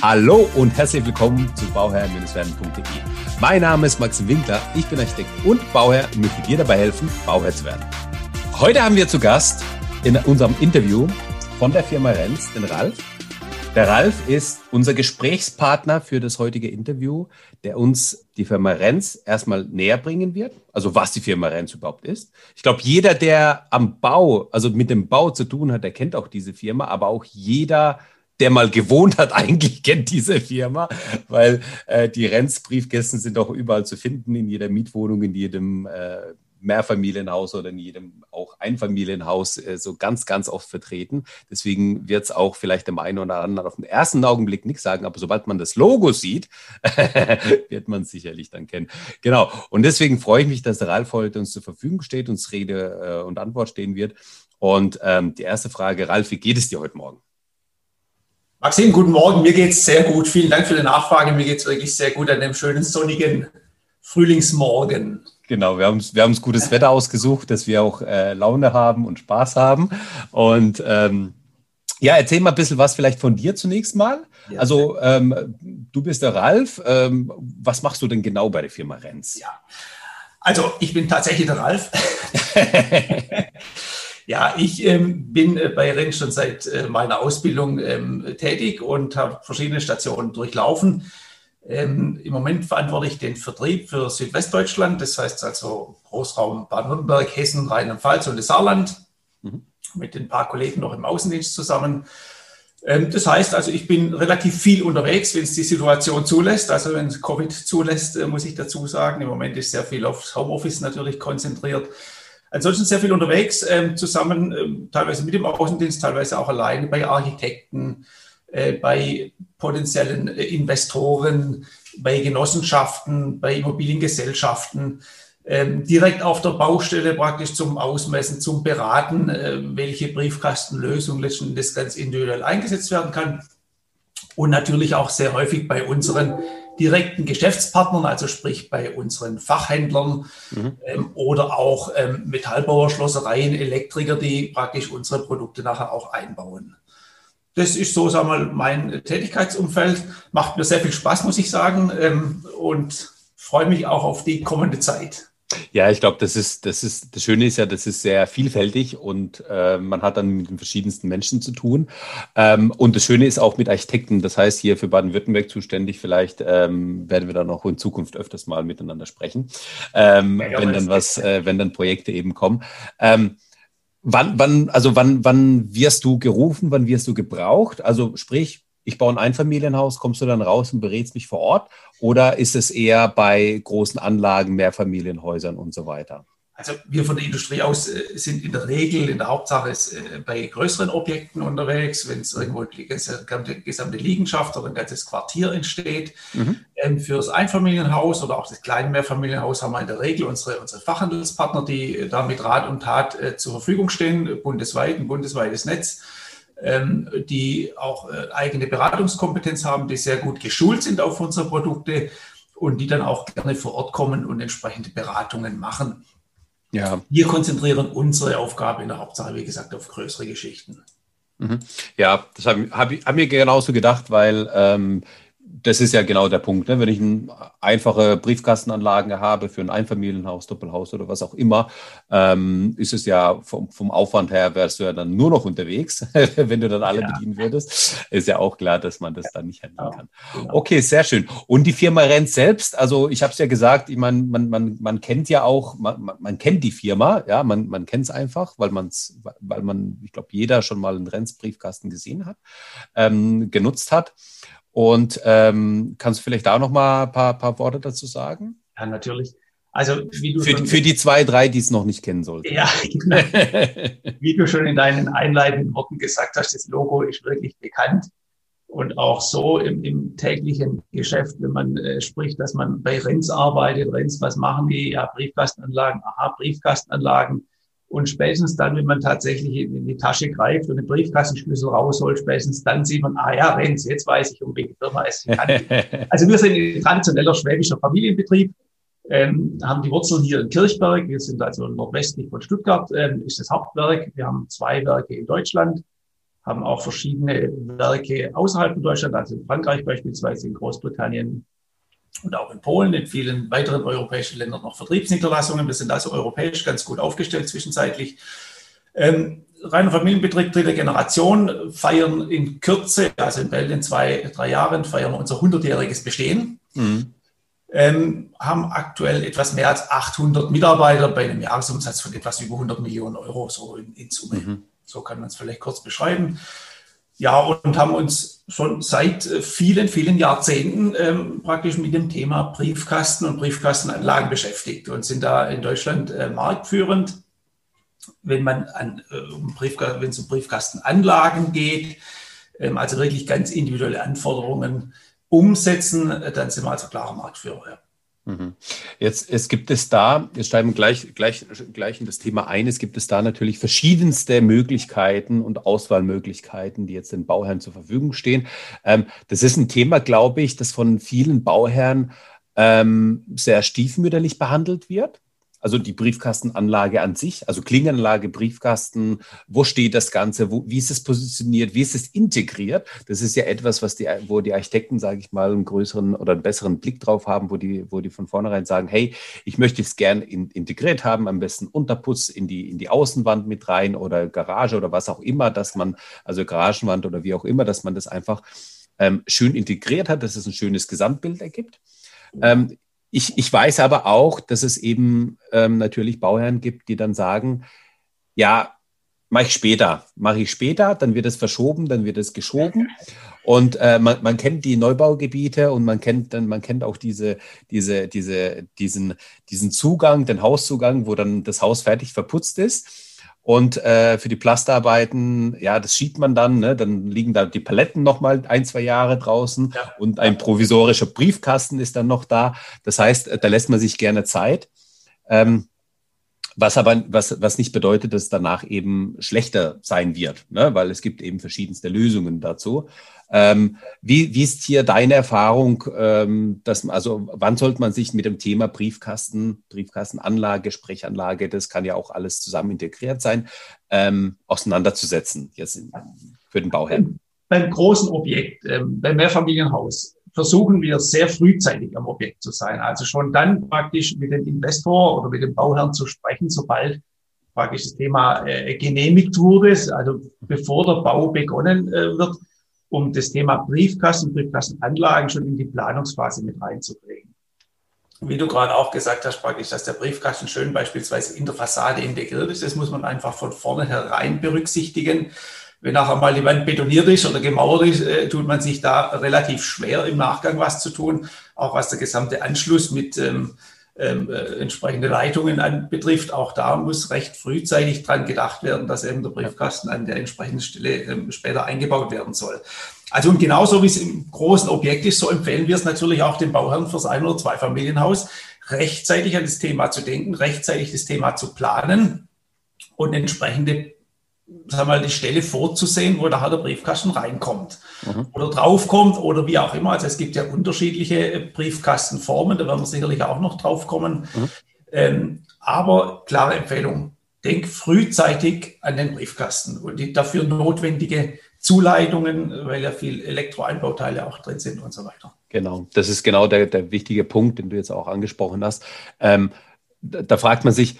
Hallo und herzlich willkommen zu bauherr-werden.de. Mein Name ist Max Winkler, ich bin Architekt und Bauherr und möchte dir dabei helfen, Bauherr zu werden. Heute haben wir zu Gast in unserem Interview von der Firma Renz den Ralf. Der Ralf ist unser Gesprächspartner für das heutige Interview, der uns die Firma Renz erstmal näher bringen wird, also was die Firma Renz überhaupt ist. Ich glaube, jeder, der am Bau, also mit dem Bau zu tun hat, der kennt auch diese Firma, aber auch jeder, der mal gewohnt hat, eigentlich kennt diese Firma, weil äh, die Renz-Briefkästen sind auch überall zu finden, in jeder Mietwohnung, in jedem äh, Mehrfamilienhaus oder in jedem auch Einfamilienhaus äh, so ganz, ganz oft vertreten. Deswegen wird es auch vielleicht dem einen oder anderen auf den ersten Augenblick nichts sagen, aber sobald man das Logo sieht, wird man sicherlich dann kennen. Genau. Und deswegen freue ich mich, dass der Ralf heute uns zur Verfügung steht, uns Rede äh, und Antwort stehen wird. Und ähm, die erste Frage, Ralf, wie geht es dir heute Morgen? Maxim, guten Morgen. Mir geht es sehr gut. Vielen Dank für die Nachfrage. Mir geht es wirklich sehr gut an dem schönen sonnigen Frühlingsmorgen. Genau, wir haben wir haben uns gutes Wetter ausgesucht, dass wir auch äh, Laune haben und Spaß haben. Und ähm, ja, erzähl mal ein bisschen was vielleicht von dir zunächst mal. Ja. Also ähm, du bist der Ralf. Ähm, was machst du denn genau bei der Firma Renz? Ja, also ich bin tatsächlich der Ralf. ja, ich ähm, bin äh, bei Renz schon seit äh, meiner Ausbildung ähm, tätig und habe verschiedene Stationen durchlaufen. Ähm, Im Moment verantworte ich den Vertrieb für Südwestdeutschland, das heißt also Großraum Baden-Württemberg, Hessen, Rheinland-Pfalz und das Saarland, mhm. mit ein paar Kollegen noch im Außendienst zusammen. Ähm, das heißt also, ich bin relativ viel unterwegs, wenn es die Situation zulässt. Also wenn es Covid zulässt, äh, muss ich dazu sagen. Im Moment ist sehr viel aufs Homeoffice natürlich konzentriert. Ansonsten sehr viel unterwegs, ähm, zusammen, ähm, teilweise mit dem Außendienst, teilweise auch alleine bei Architekten, äh, bei potenziellen äh, Investoren, bei Genossenschaften, bei Immobiliengesellschaften, ähm, direkt auf der Baustelle praktisch zum Ausmessen, zum Beraten, äh, welche Briefkastenlösung letztendlich ganz individuell eingesetzt werden kann. Und natürlich auch sehr häufig bei unseren direkten Geschäftspartnern, also sprich bei unseren Fachhändlern mhm. ähm, oder auch ähm, Metallbauer, Schlossereien, Elektriker, die praktisch unsere Produkte nachher auch einbauen. Das ist so, sagen wir mal, mein Tätigkeitsumfeld. Macht mir sehr viel Spaß, muss ich sagen, ähm, und freue mich auch auf die kommende Zeit. Ja, ich glaube, das ist, das ist, das Schöne ist ja, das ist sehr vielfältig und äh, man hat dann mit den verschiedensten Menschen zu tun. Ähm, und das Schöne ist auch mit Architekten. Das heißt, hier für Baden-Württemberg zuständig, vielleicht ähm, werden wir dann auch in Zukunft öfters mal miteinander sprechen, ähm, ja, wenn dann was, äh, wenn dann Projekte eben kommen. Ähm, Wann, wann, also wann, wann wirst du gerufen, wann wirst du gebraucht? Also sprich, ich baue ein Einfamilienhaus, kommst du dann raus und berätst mich vor Ort? Oder ist es eher bei großen Anlagen, Mehrfamilienhäusern und so weiter? Also wir von der Industrie aus äh, sind in der Regel, in der Hauptsache äh, bei größeren Objekten unterwegs, wenn es irgendwo die gesamte, Liegenschaft oder ein ganzes Quartier entsteht. Mhm. Ähm, für das Einfamilienhaus oder auch das kleine Mehrfamilienhaus haben wir in der Regel unsere, unsere Fachhandelspartner, die da mit Rat und Tat äh, zur Verfügung stehen, bundesweit, ein bundesweites Netz ähm, die auch eigene Beratungskompetenz haben, die sehr gut geschult sind auf unsere Produkte und die dann auch gerne vor Ort kommen und entsprechende Beratungen machen. Ja. Wir konzentrieren unsere Aufgabe in der Hauptsache, wie gesagt, auf größere Geschichten. Mhm. Ja, das habe hab, hab mir genauso gedacht, weil ähm, das ist ja genau der Punkt. Ne? Wenn ich eine einfache Briefkastenanlage habe für ein Einfamilienhaus, Doppelhaus oder was auch immer, ähm, ist es ja vom, vom, Aufwand her, wärst du ja dann nur noch unterwegs, wenn du dann alle ja. bedienen würdest. Ist ja auch klar, dass man das dann nicht handeln kann. Genau. Okay, sehr schön. Und die Firma Renz selbst, also ich habe es ja gesagt, ich meine, man, man, man kennt ja auch, man, man kennt die Firma, ja, man, man kennt es einfach, weil man es, weil man, ich glaube, jeder schon mal einen Renz-Briefkasten gesehen hat, ähm, genutzt hat. Und ähm, kannst du vielleicht da noch mal ein paar, paar Worte dazu sagen? Ja, natürlich. Also wie du für, schon, für die zwei, drei, die es noch nicht kennen sollten. Ja, genau. wie du schon in deinen einleitenden Worten gesagt hast, das Logo ist wirklich bekannt. Und auch so im, im täglichen Geschäft, wenn man äh, spricht, dass man bei Renz arbeitet, Renz, was machen die? Ja, Briefkastenanlagen, aha, Briefkastenanlagen. Und spätestens dann, wenn man tatsächlich in die Tasche greift und den Briefkastenschlüssel rausholt, spätestens dann sieht man, ah ja, Renz, jetzt weiß ich, um welche Firma es sich handelt. also wir sind ein traditioneller schwäbischer Familienbetrieb, ähm, haben die Wurzeln hier in Kirchberg. Wir sind also nordwestlich von Stuttgart, ähm, ist das Hauptwerk. Wir haben zwei Werke in Deutschland, haben auch verschiedene Werke außerhalb von Deutschland, also in Frankreich beispielsweise, in Großbritannien und auch in Polen, in vielen weiteren europäischen Ländern noch Vertriebsniederlassungen. Wir sind also europäisch ganz gut aufgestellt zwischenzeitlich. Ähm, reiner Familienbetrieb dritte Generation feiern in Kürze, also in bald in zwei, drei Jahren, feiern wir unser 100-jähriges Bestehen. Mhm. Ähm, haben aktuell etwas mehr als 800 Mitarbeiter bei einem Jahresumsatz von etwas über 100 Millionen Euro, so in, in Summe. Mhm. So kann man es vielleicht kurz beschreiben. Ja, und haben uns schon seit äh, vielen, vielen Jahrzehnten ähm, praktisch mit dem Thema Briefkasten und Briefkastenanlagen beschäftigt und sind da in Deutschland äh, marktführend. Wenn man an, äh, um wenn es um Briefkastenanlagen geht, ähm, also wirklich ganz individuelle Anforderungen umsetzen, äh, dann sind wir also klarer Marktführer. Ja. Mhm. Jetzt es gibt es da, wir steigen gleich, gleich, gleich in das Thema ein, es gibt es da natürlich verschiedenste Möglichkeiten und Auswahlmöglichkeiten, die jetzt den Bauherren zur Verfügung stehen. Ähm, das ist ein Thema, glaube ich, das von vielen Bauherren ähm, sehr stiefmütterlich behandelt wird. Also die Briefkastenanlage an sich, also Klinganlage, Briefkasten, wo steht das Ganze, wo, wie ist es positioniert, wie ist es integriert? Das ist ja etwas, was die, wo die Architekten, sage ich mal, einen größeren oder einen besseren Blick drauf haben, wo die, wo die von vornherein sagen, hey, ich möchte es gern in, integriert haben, am besten Unterputz in die, in die Außenwand mit rein oder Garage oder was auch immer, dass man, also Garagenwand oder wie auch immer, dass man das einfach ähm, schön integriert hat, dass es ein schönes Gesamtbild ergibt. Ähm, ich, ich weiß aber auch, dass es eben ähm, natürlich Bauherren gibt, die dann sagen, ja, mache ich später, mache ich später, dann wird es verschoben, dann wird es geschoben. Und äh, man, man kennt die Neubaugebiete und man kennt dann, man kennt auch diese, diese, diese, diesen, diesen Zugang, den Hauszugang, wo dann das Haus fertig verputzt ist. Und äh, für die Plasterarbeiten, ja, das schiebt man dann. Ne? Dann liegen da die Paletten noch mal ein, zwei Jahre draußen ja. und ein provisorischer Briefkasten ist dann noch da. Das heißt, äh, da lässt man sich gerne Zeit. Ähm, was aber, was, was nicht bedeutet, dass danach eben schlechter sein wird, ne? weil es gibt eben verschiedenste Lösungen dazu. Ähm, wie, wie ist hier deine Erfahrung, ähm, dass, also wann sollte man sich mit dem Thema Briefkasten, Briefkastenanlage, Sprechanlage, das kann ja auch alles zusammen integriert sein, ähm, auseinanderzusetzen, jetzt für den Bauherrn? Beim großen Objekt, ähm, beim Mehrfamilienhaus, versuchen wir sehr frühzeitig am Objekt zu sein. Also schon dann praktisch mit dem Investor oder mit dem Bauherrn zu sprechen, sobald praktisch das Thema äh, genehmigt wurde, also bevor der Bau begonnen äh, wird, um das Thema Briefkasten, Briefkastenanlagen schon in die Planungsphase mit reinzubringen. Wie du gerade auch gesagt hast, praktisch, dass der Briefkasten schön beispielsweise in der Fassade integriert ist, das muss man einfach von vornherein berücksichtigen. Wenn nachher mal die Wand betoniert ist oder gemauert ist, äh, tut man sich da relativ schwer im Nachgang was zu tun, auch was der gesamte Anschluss mit ähm, ähm, äh, entsprechende Leitungen an, betrifft. Auch da muss recht frühzeitig dran gedacht werden, dass eben der Briefkasten an der entsprechenden Stelle ähm, später eingebaut werden soll. Also und genauso wie es im großen Objekt ist, so empfehlen wir es natürlich auch den Bauherren fürs Ein- oder Zweifamilienhaus, rechtzeitig an das Thema zu denken, rechtzeitig das Thema zu planen und entsprechende sagen wir mal, die Stelle vorzusehen, wo nachher der Briefkasten reinkommt mhm. oder draufkommt oder wie auch immer. Also es gibt ja unterschiedliche Briefkastenformen, da werden wir sicherlich auch noch draufkommen. Mhm. Ähm, aber klare Empfehlung, denk frühzeitig an den Briefkasten und die dafür notwendige Zuleitungen, weil ja viel Elektroeinbauteile auch drin sind und so weiter. Genau, das ist genau der, der wichtige Punkt, den du jetzt auch angesprochen hast. Ähm, da, da fragt man sich,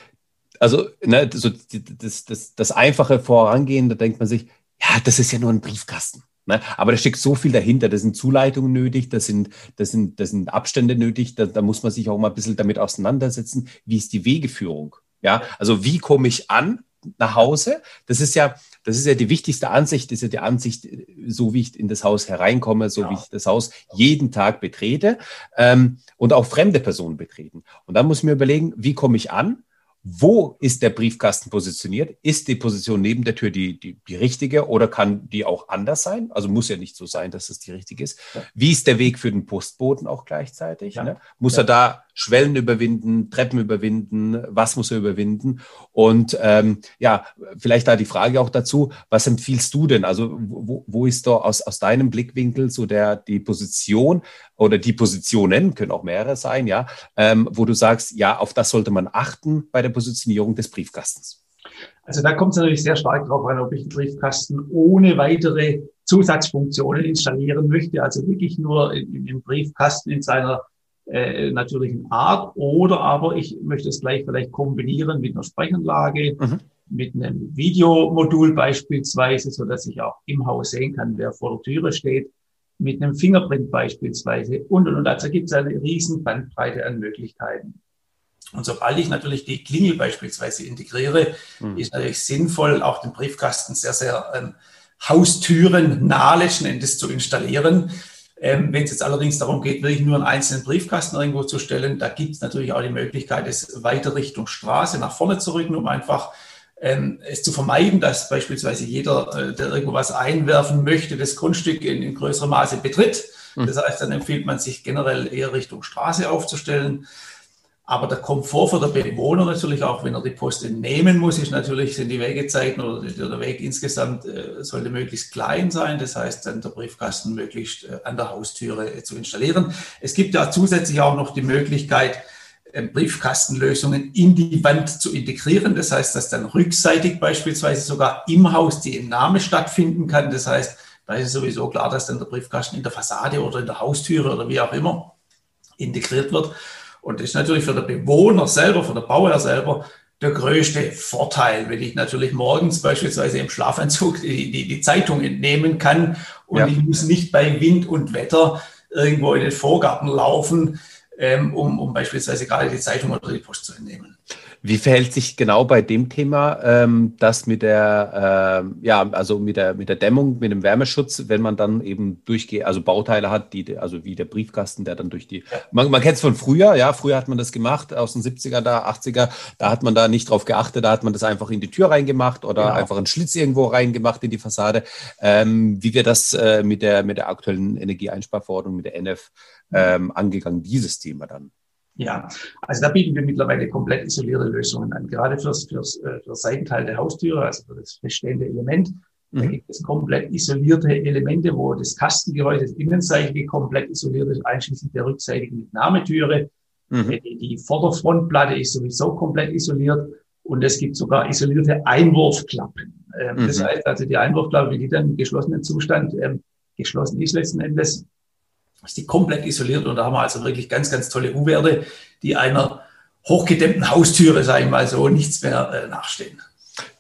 also ne, so das, das, das einfache Vorangehen, da denkt man sich, ja, das ist ja nur ein Briefkasten. Ne? Aber da steckt so viel dahinter. Da sind Zuleitungen nötig, da sind, das sind, das sind Abstände nötig. Da, da muss man sich auch mal ein bisschen damit auseinandersetzen. Wie ist die Wegeführung? Ja, also wie komme ich an nach Hause? Das ist ja, das ist ja die wichtigste Ansicht, das ist ja die Ansicht, so wie ich in das Haus hereinkomme, so ja. wie ich das Haus jeden Tag betrete ähm, und auch fremde Personen betreten. Und dann muss ich mir überlegen, wie komme ich an? Wo ist der Briefkasten positioniert? Ist die Position neben der Tür die, die, die richtige oder kann die auch anders sein? Also muss ja nicht so sein, dass es die richtige ist. Ja. Wie ist der Weg für den Postboten auch gleichzeitig? Ja. Ne? Muss ja. er da Schwellen überwinden, Treppen überwinden, was muss er überwinden? Und ähm, ja, vielleicht da die Frage auch dazu, was empfiehlst du denn? Also wo, wo ist da aus, aus deinem Blickwinkel so der die Position oder die Positionen, können auch mehrere sein, ja, ähm, wo du sagst, ja, auf das sollte man achten bei der Positionierung des Briefkastens? Also da kommt es natürlich sehr stark darauf an, ob ich einen Briefkasten ohne weitere Zusatzfunktionen installieren möchte, also wirklich nur im Briefkasten in seiner äh, natürlichen Art, oder aber ich möchte es gleich vielleicht kombinieren mit einer Sprechanlage, mhm. mit einem Videomodul beispielsweise, so dass ich auch im Haus sehen kann, wer vor der Türe steht, mit einem Fingerprint beispielsweise und und und. Also gibt es eine riesen Bandbreite an Möglichkeiten. Und sobald ich natürlich die Klingel beispielsweise integriere, mhm. ist natürlich sinnvoll, auch den Briefkasten sehr, sehr ähm, Haustüren nah letzten Endes zu installieren. Ähm, Wenn es jetzt allerdings darum geht, wirklich nur einen einzelnen Briefkasten irgendwo zu stellen, da gibt es natürlich auch die Möglichkeit, es weiter Richtung Straße nach vorne zu rücken, um einfach ähm, es zu vermeiden, dass beispielsweise jeder, äh, der irgendwo was einwerfen möchte, das Grundstück in, in größerem Maße betritt. Mhm. Das heißt, dann empfiehlt man sich generell eher Richtung Straße aufzustellen. Aber der Komfort für den Bewohner natürlich auch, wenn er die Post nehmen muss, ist natürlich, sind die Wegezeiten oder der Weg insgesamt äh, sollte möglichst klein sein. Das heißt, dann der Briefkasten möglichst äh, an der Haustüre äh, zu installieren. Es gibt ja zusätzlich auch noch die Möglichkeit, Briefkastenlösungen in die Wand zu integrieren. Das heißt, dass dann rückseitig beispielsweise sogar im Haus die Entnahme stattfinden kann. Das heißt, da ist sowieso klar, dass dann der Briefkasten in der Fassade oder in der Haustüre oder wie auch immer integriert wird. Und das ist natürlich für den Bewohner selber, für den Bauherr selber der größte Vorteil, wenn ich natürlich morgens beispielsweise im Schlafanzug die, die, die Zeitung entnehmen kann und ja. ich muss nicht bei Wind und Wetter irgendwo in den Vorgarten laufen, ähm, um, um beispielsweise gerade die Zeitung oder die Post zu entnehmen. Wie verhält sich genau bei dem Thema ähm, das mit der, äh, ja, also mit der, mit der Dämmung, mit dem Wärmeschutz, wenn man dann eben durchgeht, also Bauteile hat, die, also wie der Briefkasten, der dann durch die, ja. man, man kennt es von früher, ja, früher hat man das gemacht, aus den 70er, da, 80er, da hat man da nicht drauf geachtet, da hat man das einfach in die Tür reingemacht oder genau. einfach einen Schlitz irgendwo reingemacht in die Fassade. Ähm, wie wird das äh, mit der, mit der aktuellen Energieeinsparverordnung, mit der NF ähm, angegangen, dieses Thema dann? Ja, also da bieten wir mittlerweile komplett isolierte Lösungen an. Gerade fürs, fürs, äh, für Seitenteil der Haustüre, also für das feststehende Element. Mhm. Da gibt es komplett isolierte Elemente, wo das Kastengehäuse, das innenseitige komplett isoliert ist, einschließlich der rückseitigen Entnahmetüre. Mhm. Äh, die, die Vorderfrontplatte ist sowieso komplett isoliert und es gibt sogar isolierte Einwurfklappen. Ähm, mhm. Das heißt also, die Einwurfklappe, die dann im geschlossenen Zustand ähm, geschlossen ist letzten Endes, ist die komplett isoliert und da haben wir also wirklich ganz, ganz tolle U-Werte, die einer hochgedämmten Haustüre, sage ich mal so, nichts mehr äh, nachstehen.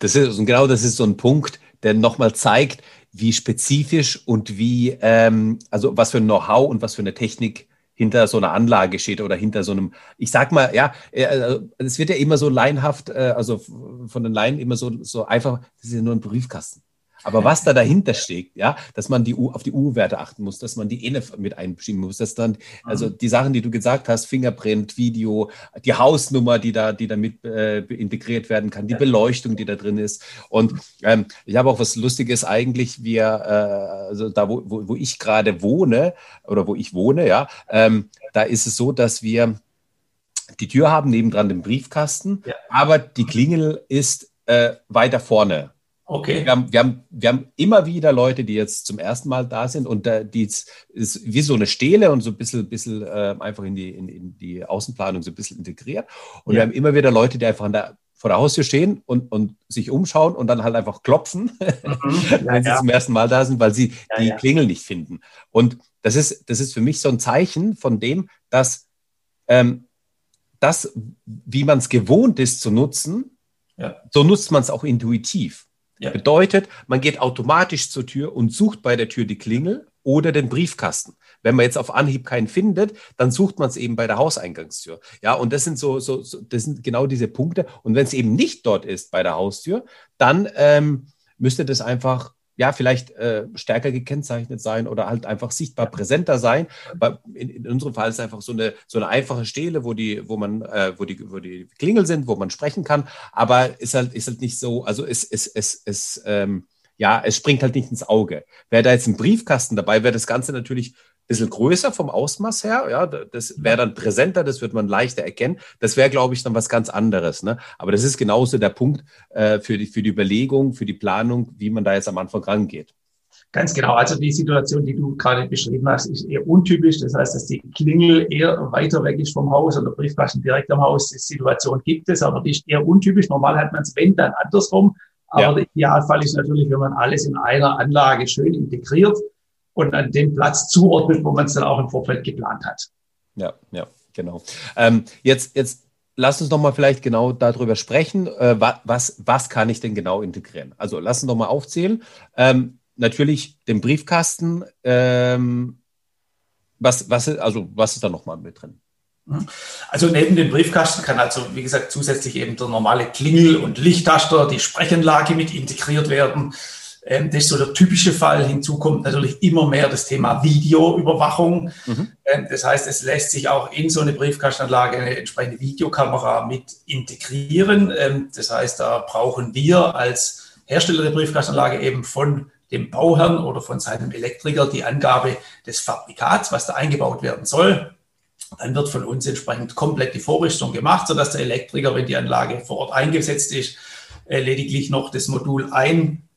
Das ist, genau das ist so ein Punkt, der nochmal zeigt, wie spezifisch und wie, ähm, also was für ein Know-how und was für eine Technik hinter so einer Anlage steht oder hinter so einem, ich sag mal, ja, äh, äh, es wird ja immer so laienhaft, äh, also von den Laien immer so, so einfach, das ist ja nur ein Briefkasten. Aber was da dahinter steckt, ja, dass man die U, auf die U-Werte achten muss, dass man die ENF mit einschieben muss, dass dann, also mhm. die Sachen, die du gesagt hast, Fingerprint, Video, die Hausnummer, die da, die damit äh, integriert werden kann, die Beleuchtung, die da drin ist. Und ähm, ich habe auch was Lustiges eigentlich, wir, äh, also da, wo, wo, wo ich gerade wohne oder wo ich wohne, ja, ähm, da ist es so, dass wir die Tür haben, nebendran den Briefkasten, ja. aber die Klingel ist äh, weiter vorne. Okay. Wir haben, wir, haben, wir haben immer wieder Leute, die jetzt zum ersten Mal da sind und äh, die ist wie so eine Stele und so ein bisschen, bisschen äh, einfach in die, in, in, die Außenplanung so ein bisschen integriert. Und ja. wir haben immer wieder Leute, die einfach an der, vor der Haustür stehen und, und sich umschauen und dann halt einfach klopfen, mhm. ja, wenn sie ja. zum ersten Mal da sind, weil sie die Klingel nicht finden. Und das ist, das ist für mich so ein Zeichen von dem, dass ähm, das, wie man es gewohnt ist zu nutzen, so nutzt man es auch intuitiv. Ja. Bedeutet, man geht automatisch zur Tür und sucht bei der Tür die Klingel oder den Briefkasten. Wenn man jetzt auf Anhieb keinen findet, dann sucht man es eben bei der Hauseingangstür. Ja, und das sind so, so, so das sind genau diese Punkte. Und wenn es eben nicht dort ist bei der Haustür, dann ähm, müsste das einfach ja, vielleicht äh, stärker gekennzeichnet sein oder halt einfach sichtbar präsenter sein. In, in, unserem Fall ist es einfach so eine, so eine einfache Stele, wo die, wo man, äh, wo die, wo die Klingel sind, wo man sprechen kann. Aber ist halt, ist halt nicht so, also es, es, es, es, ähm, ja, es springt halt nicht ins Auge. Wäre da jetzt ein Briefkasten dabei, wäre das Ganze natürlich bisschen größer vom Ausmaß her. Ja, das wäre dann präsenter, das wird man leichter erkennen. Das wäre, glaube ich, dann was ganz anderes. Ne? Aber das ist genauso der Punkt äh, für, die, für die Überlegung, für die Planung, wie man da jetzt am Anfang rangeht. Ganz genau. Also die Situation, die du gerade beschrieben hast, ist eher untypisch. Das heißt, dass die Klingel eher weiter weg ist vom Haus oder Briefkasten direkt am Haus. Die Situation gibt es, aber die ist eher untypisch. Normal hat man es, wenn, dann andersrum. Aber ja. der Idealfall ist natürlich, wenn man alles in einer Anlage schön integriert und an den Platz zuordnet, wo man es dann auch im Vorfeld geplant hat. Ja, ja, genau. Ähm, jetzt, jetzt lass uns noch mal vielleicht genau darüber sprechen. Äh, was, was kann ich denn genau integrieren? Also lass uns noch mal aufzählen. Ähm, natürlich den Briefkasten. Ähm, was, was, also, was ist da noch mal mit drin? Mhm. Also neben dem Briefkasten kann also, wie gesagt, zusätzlich eben der normale Klingel- und Lichttaster, die Sprechanlage mit integriert werden. Ähm, das ist so der typische Fall. Hinzu kommt natürlich immer mehr das Thema Videoüberwachung. Mhm. Ähm, das heißt, es lässt sich auch in so eine Briefkastenanlage eine entsprechende Videokamera mit integrieren. Ähm, das heißt, da brauchen wir als Hersteller der Briefkastenanlage eben von dem Bauherrn oder von seinem Elektriker die Angabe des Fabrikats, was da eingebaut werden soll. Dann wird von uns entsprechend komplett die Vorrüstung gemacht, sodass der Elektriker, wenn die Anlage vor Ort eingesetzt ist, äh, lediglich noch das Modul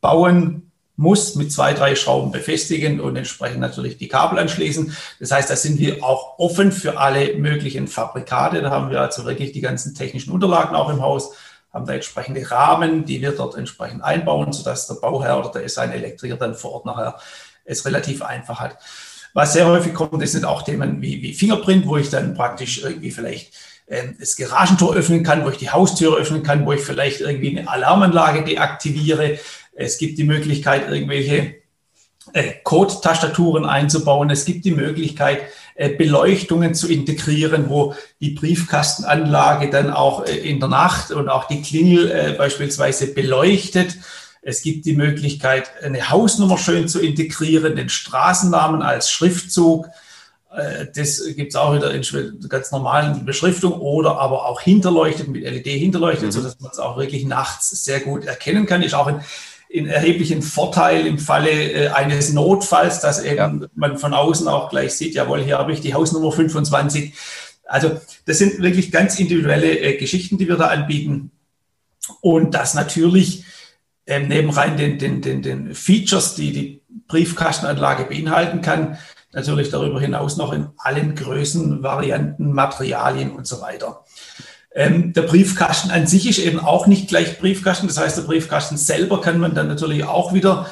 einbauen muss, mit zwei, drei Schrauben befestigen und entsprechend natürlich die Kabel anschließen. Das heißt, da sind wir auch offen für alle möglichen Fabrikate. Da haben wir also wirklich die ganzen technischen Unterlagen auch im Haus, haben da entsprechende Rahmen, die wir dort entsprechend einbauen, sodass der Bauherr oder der sein Elektriker dann vor Ort nachher es relativ einfach hat. Was sehr häufig kommt, das sind auch Themen wie, wie Fingerprint, wo ich dann praktisch irgendwie vielleicht ähm, das Garagentor öffnen kann, wo ich die Haustür öffnen kann, wo ich vielleicht irgendwie eine Alarmanlage deaktiviere. Es gibt die Möglichkeit, irgendwelche äh, Code-Tastaturen einzubauen. Es gibt die Möglichkeit, äh, Beleuchtungen zu integrieren, wo die Briefkastenanlage dann auch äh, in der Nacht und auch die Klingel beispielsweise beleuchtet. Es gibt die Möglichkeit, eine Hausnummer schön zu integrieren, den Straßennamen als Schriftzug. Äh, das gibt es auch wieder in ganz normalen Beschriftung oder aber auch hinterleuchtet mit LED hinterleuchtet, mhm. sodass man es auch wirklich nachts sehr gut erkennen kann. Ist auch ein, ein erheblichen Vorteil im Falle äh, eines Notfalls, dass eben man von außen auch gleich sieht, jawohl, hier habe ich die Hausnummer 25. Also das sind wirklich ganz individuelle äh, Geschichten, die wir da anbieten. Und das natürlich ähm, neben rein den, den, den, den Features, die die Briefkastenanlage beinhalten kann, natürlich darüber hinaus noch in allen Größen, Varianten, Materialien und so weiter. Ähm, der Briefkasten an sich ist eben auch nicht gleich Briefkasten. Das heißt, der Briefkasten selber kann man dann natürlich auch wieder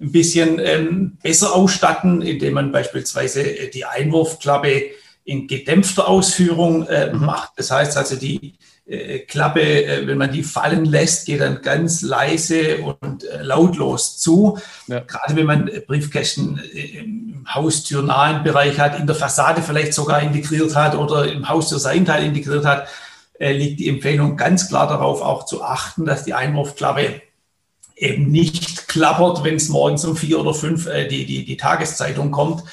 ein bisschen ähm, besser ausstatten, indem man beispielsweise äh, die Einwurfklappe in gedämpfter Ausführung äh, mhm. macht. Das heißt also, die äh, Klappe, äh, wenn man die fallen lässt, geht dann ganz leise und äh, lautlos zu. Ja. Gerade wenn man Briefkästen im haustürnahen Bereich hat, in der Fassade vielleicht sogar integriert hat oder im Haustürseitenteil integriert hat, liegt die Empfehlung ganz klar darauf, auch zu achten, dass die Einwurfklappe eben nicht klappert, wenn es morgens um vier oder fünf die, die, die Tageszeitung kommt,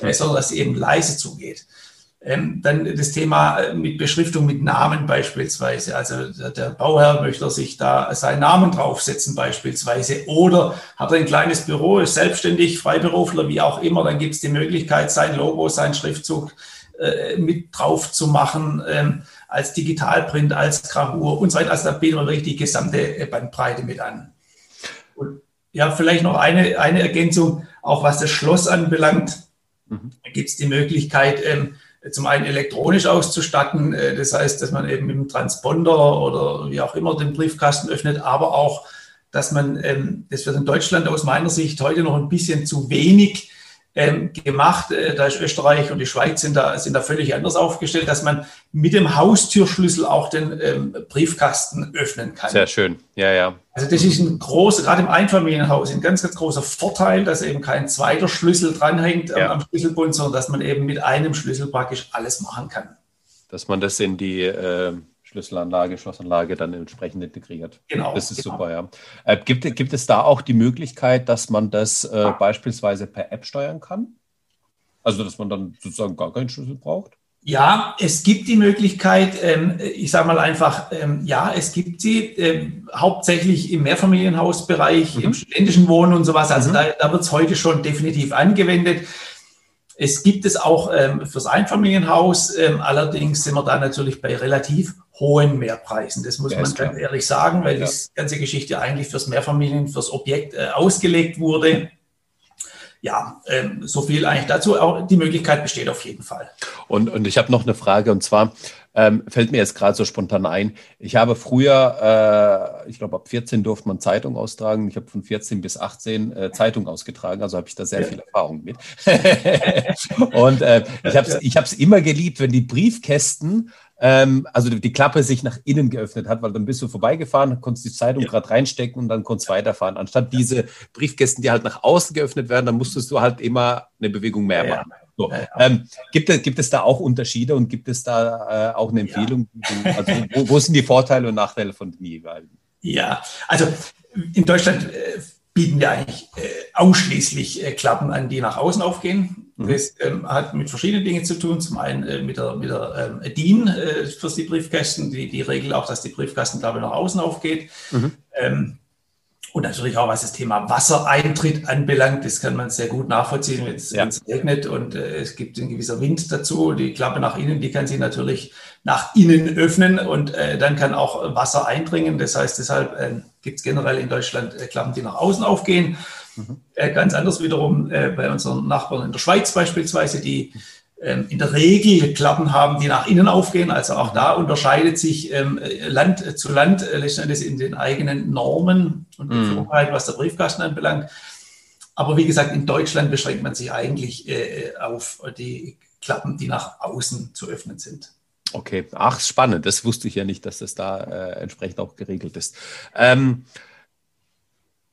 mhm. sondern dass eben leise zugeht. Ähm, dann das Thema äh, mit Beschriftung mit Namen beispielsweise. Also der, der Bauherr möchte sich da seinen Namen draufsetzen beispielsweise. Oder hat er ein kleines Büro, ist selbstständig, Freiberufler, wie auch immer. Dann gibt es die Möglichkeit, sein Logo, sein Schriftzug äh, mit drauf zu machen, ähm, als Digitalprint, als Gravur und so weiter. Also da bieten wir wirklich die gesamte äh, Bandbreite mit an. Und ja, vielleicht noch eine, eine Ergänzung, auch was das Schloss anbelangt. Mhm. Da gibt es die Möglichkeit, ähm, zum einen elektronisch auszustatten, äh, das heißt, dass man eben mit dem Transponder oder wie auch immer den Briefkasten öffnet, aber auch, dass man, ähm, das wird in Deutschland aus meiner Sicht heute noch ein bisschen zu wenig ähm, gemacht. Äh, da ist Österreich und die Schweiz sind da, sind da völlig anders aufgestellt, dass man mit dem Haustürschlüssel auch den ähm, Briefkasten öffnen kann. Sehr schön, ja, ja. Also das ist ein großer, gerade im Einfamilienhaus, ein ganz, ganz großer Vorteil, dass eben kein zweiter Schlüssel dranhängt ja. am Schlüsselbund, sondern dass man eben mit einem Schlüssel praktisch alles machen kann. Dass man das in die äh Schlüsselanlage, Schlossanlage dann entsprechend integriert. Genau. Das ist genau. super, ja. Äh, gibt, gibt es da auch die Möglichkeit, dass man das äh, beispielsweise per App steuern kann? Also, dass man dann sozusagen gar keinen Schlüssel braucht? Ja, es gibt die Möglichkeit, ähm, ich sage mal einfach, ähm, ja, es gibt sie, ähm, hauptsächlich im Mehrfamilienhausbereich, mhm. im studentischen Wohnen und sowas. Also mhm. da, da wird es heute schon definitiv angewendet. Es gibt es auch ähm, fürs Einfamilienhaus, ähm, allerdings sind wir da natürlich bei relativ hohen Mehrpreisen. Das muss ja, man ganz ehrlich sagen, weil ja. die ganze Geschichte eigentlich fürs Mehrfamilien, fürs Objekt äh, ausgelegt wurde. ja, ähm, so viel eigentlich dazu. Auch die Möglichkeit besteht auf jeden Fall. Und, und ich habe noch eine Frage und zwar ähm, fällt mir jetzt gerade so spontan ein. Ich habe früher, äh, ich glaube ab 14 durfte man Zeitung austragen. Ich habe von 14 bis 18 äh, Zeitung ausgetragen, also habe ich da sehr ja. viel Erfahrung mit. und äh, ich habe es ich immer geliebt, wenn die Briefkästen ähm, also die Klappe sich nach innen geöffnet hat, weil dann bist du vorbeigefahren, konntest die Zeitung ja. gerade reinstecken und dann konntest weiterfahren. Anstatt ja. diese Briefkästen, die halt nach außen geöffnet werden, dann musstest du halt immer eine Bewegung mehr machen. So, ähm, gibt, es, gibt es da auch Unterschiede und gibt es da äh, auch eine Empfehlung? Also, wo, wo, sind die Vorteile und Nachteile von den jeweiligen? Ja, also in Deutschland äh, bieten wir eigentlich äh, ausschließlich äh, Klappen an, die nach außen aufgehen. Mhm. Das ähm, hat mit verschiedenen Dingen zu tun. Zum einen äh, mit der, mit der ähm, DIN äh, für die Briefkästen, die, die Regel auch, dass die Briefkastenklappe nach außen aufgeht. Mhm. Ähm, und natürlich auch, was das Thema Wassereintritt anbelangt, das kann man sehr gut nachvollziehen, wenn es ja. regnet und äh, es gibt ein gewisser Wind dazu. Die Klappe nach innen, die kann sich natürlich nach innen öffnen und äh, dann kann auch Wasser eindringen. Das heißt, deshalb äh, gibt es generell in Deutschland äh, Klappen, die nach außen aufgehen. Mhm. Äh, ganz anders wiederum äh, bei unseren Nachbarn in der Schweiz beispielsweise, die in der Regel Klappen haben, die nach innen aufgehen. Also auch da unterscheidet sich ähm, Land zu Land äh, letztendlich in den eigenen Normen und mhm. was der Briefkasten anbelangt. Aber wie gesagt, in Deutschland beschränkt man sich eigentlich äh, auf die Klappen, die nach außen zu öffnen sind. Okay, ach, spannend. Das wusste ich ja nicht, dass das da äh, entsprechend auch geregelt ist. Ähm,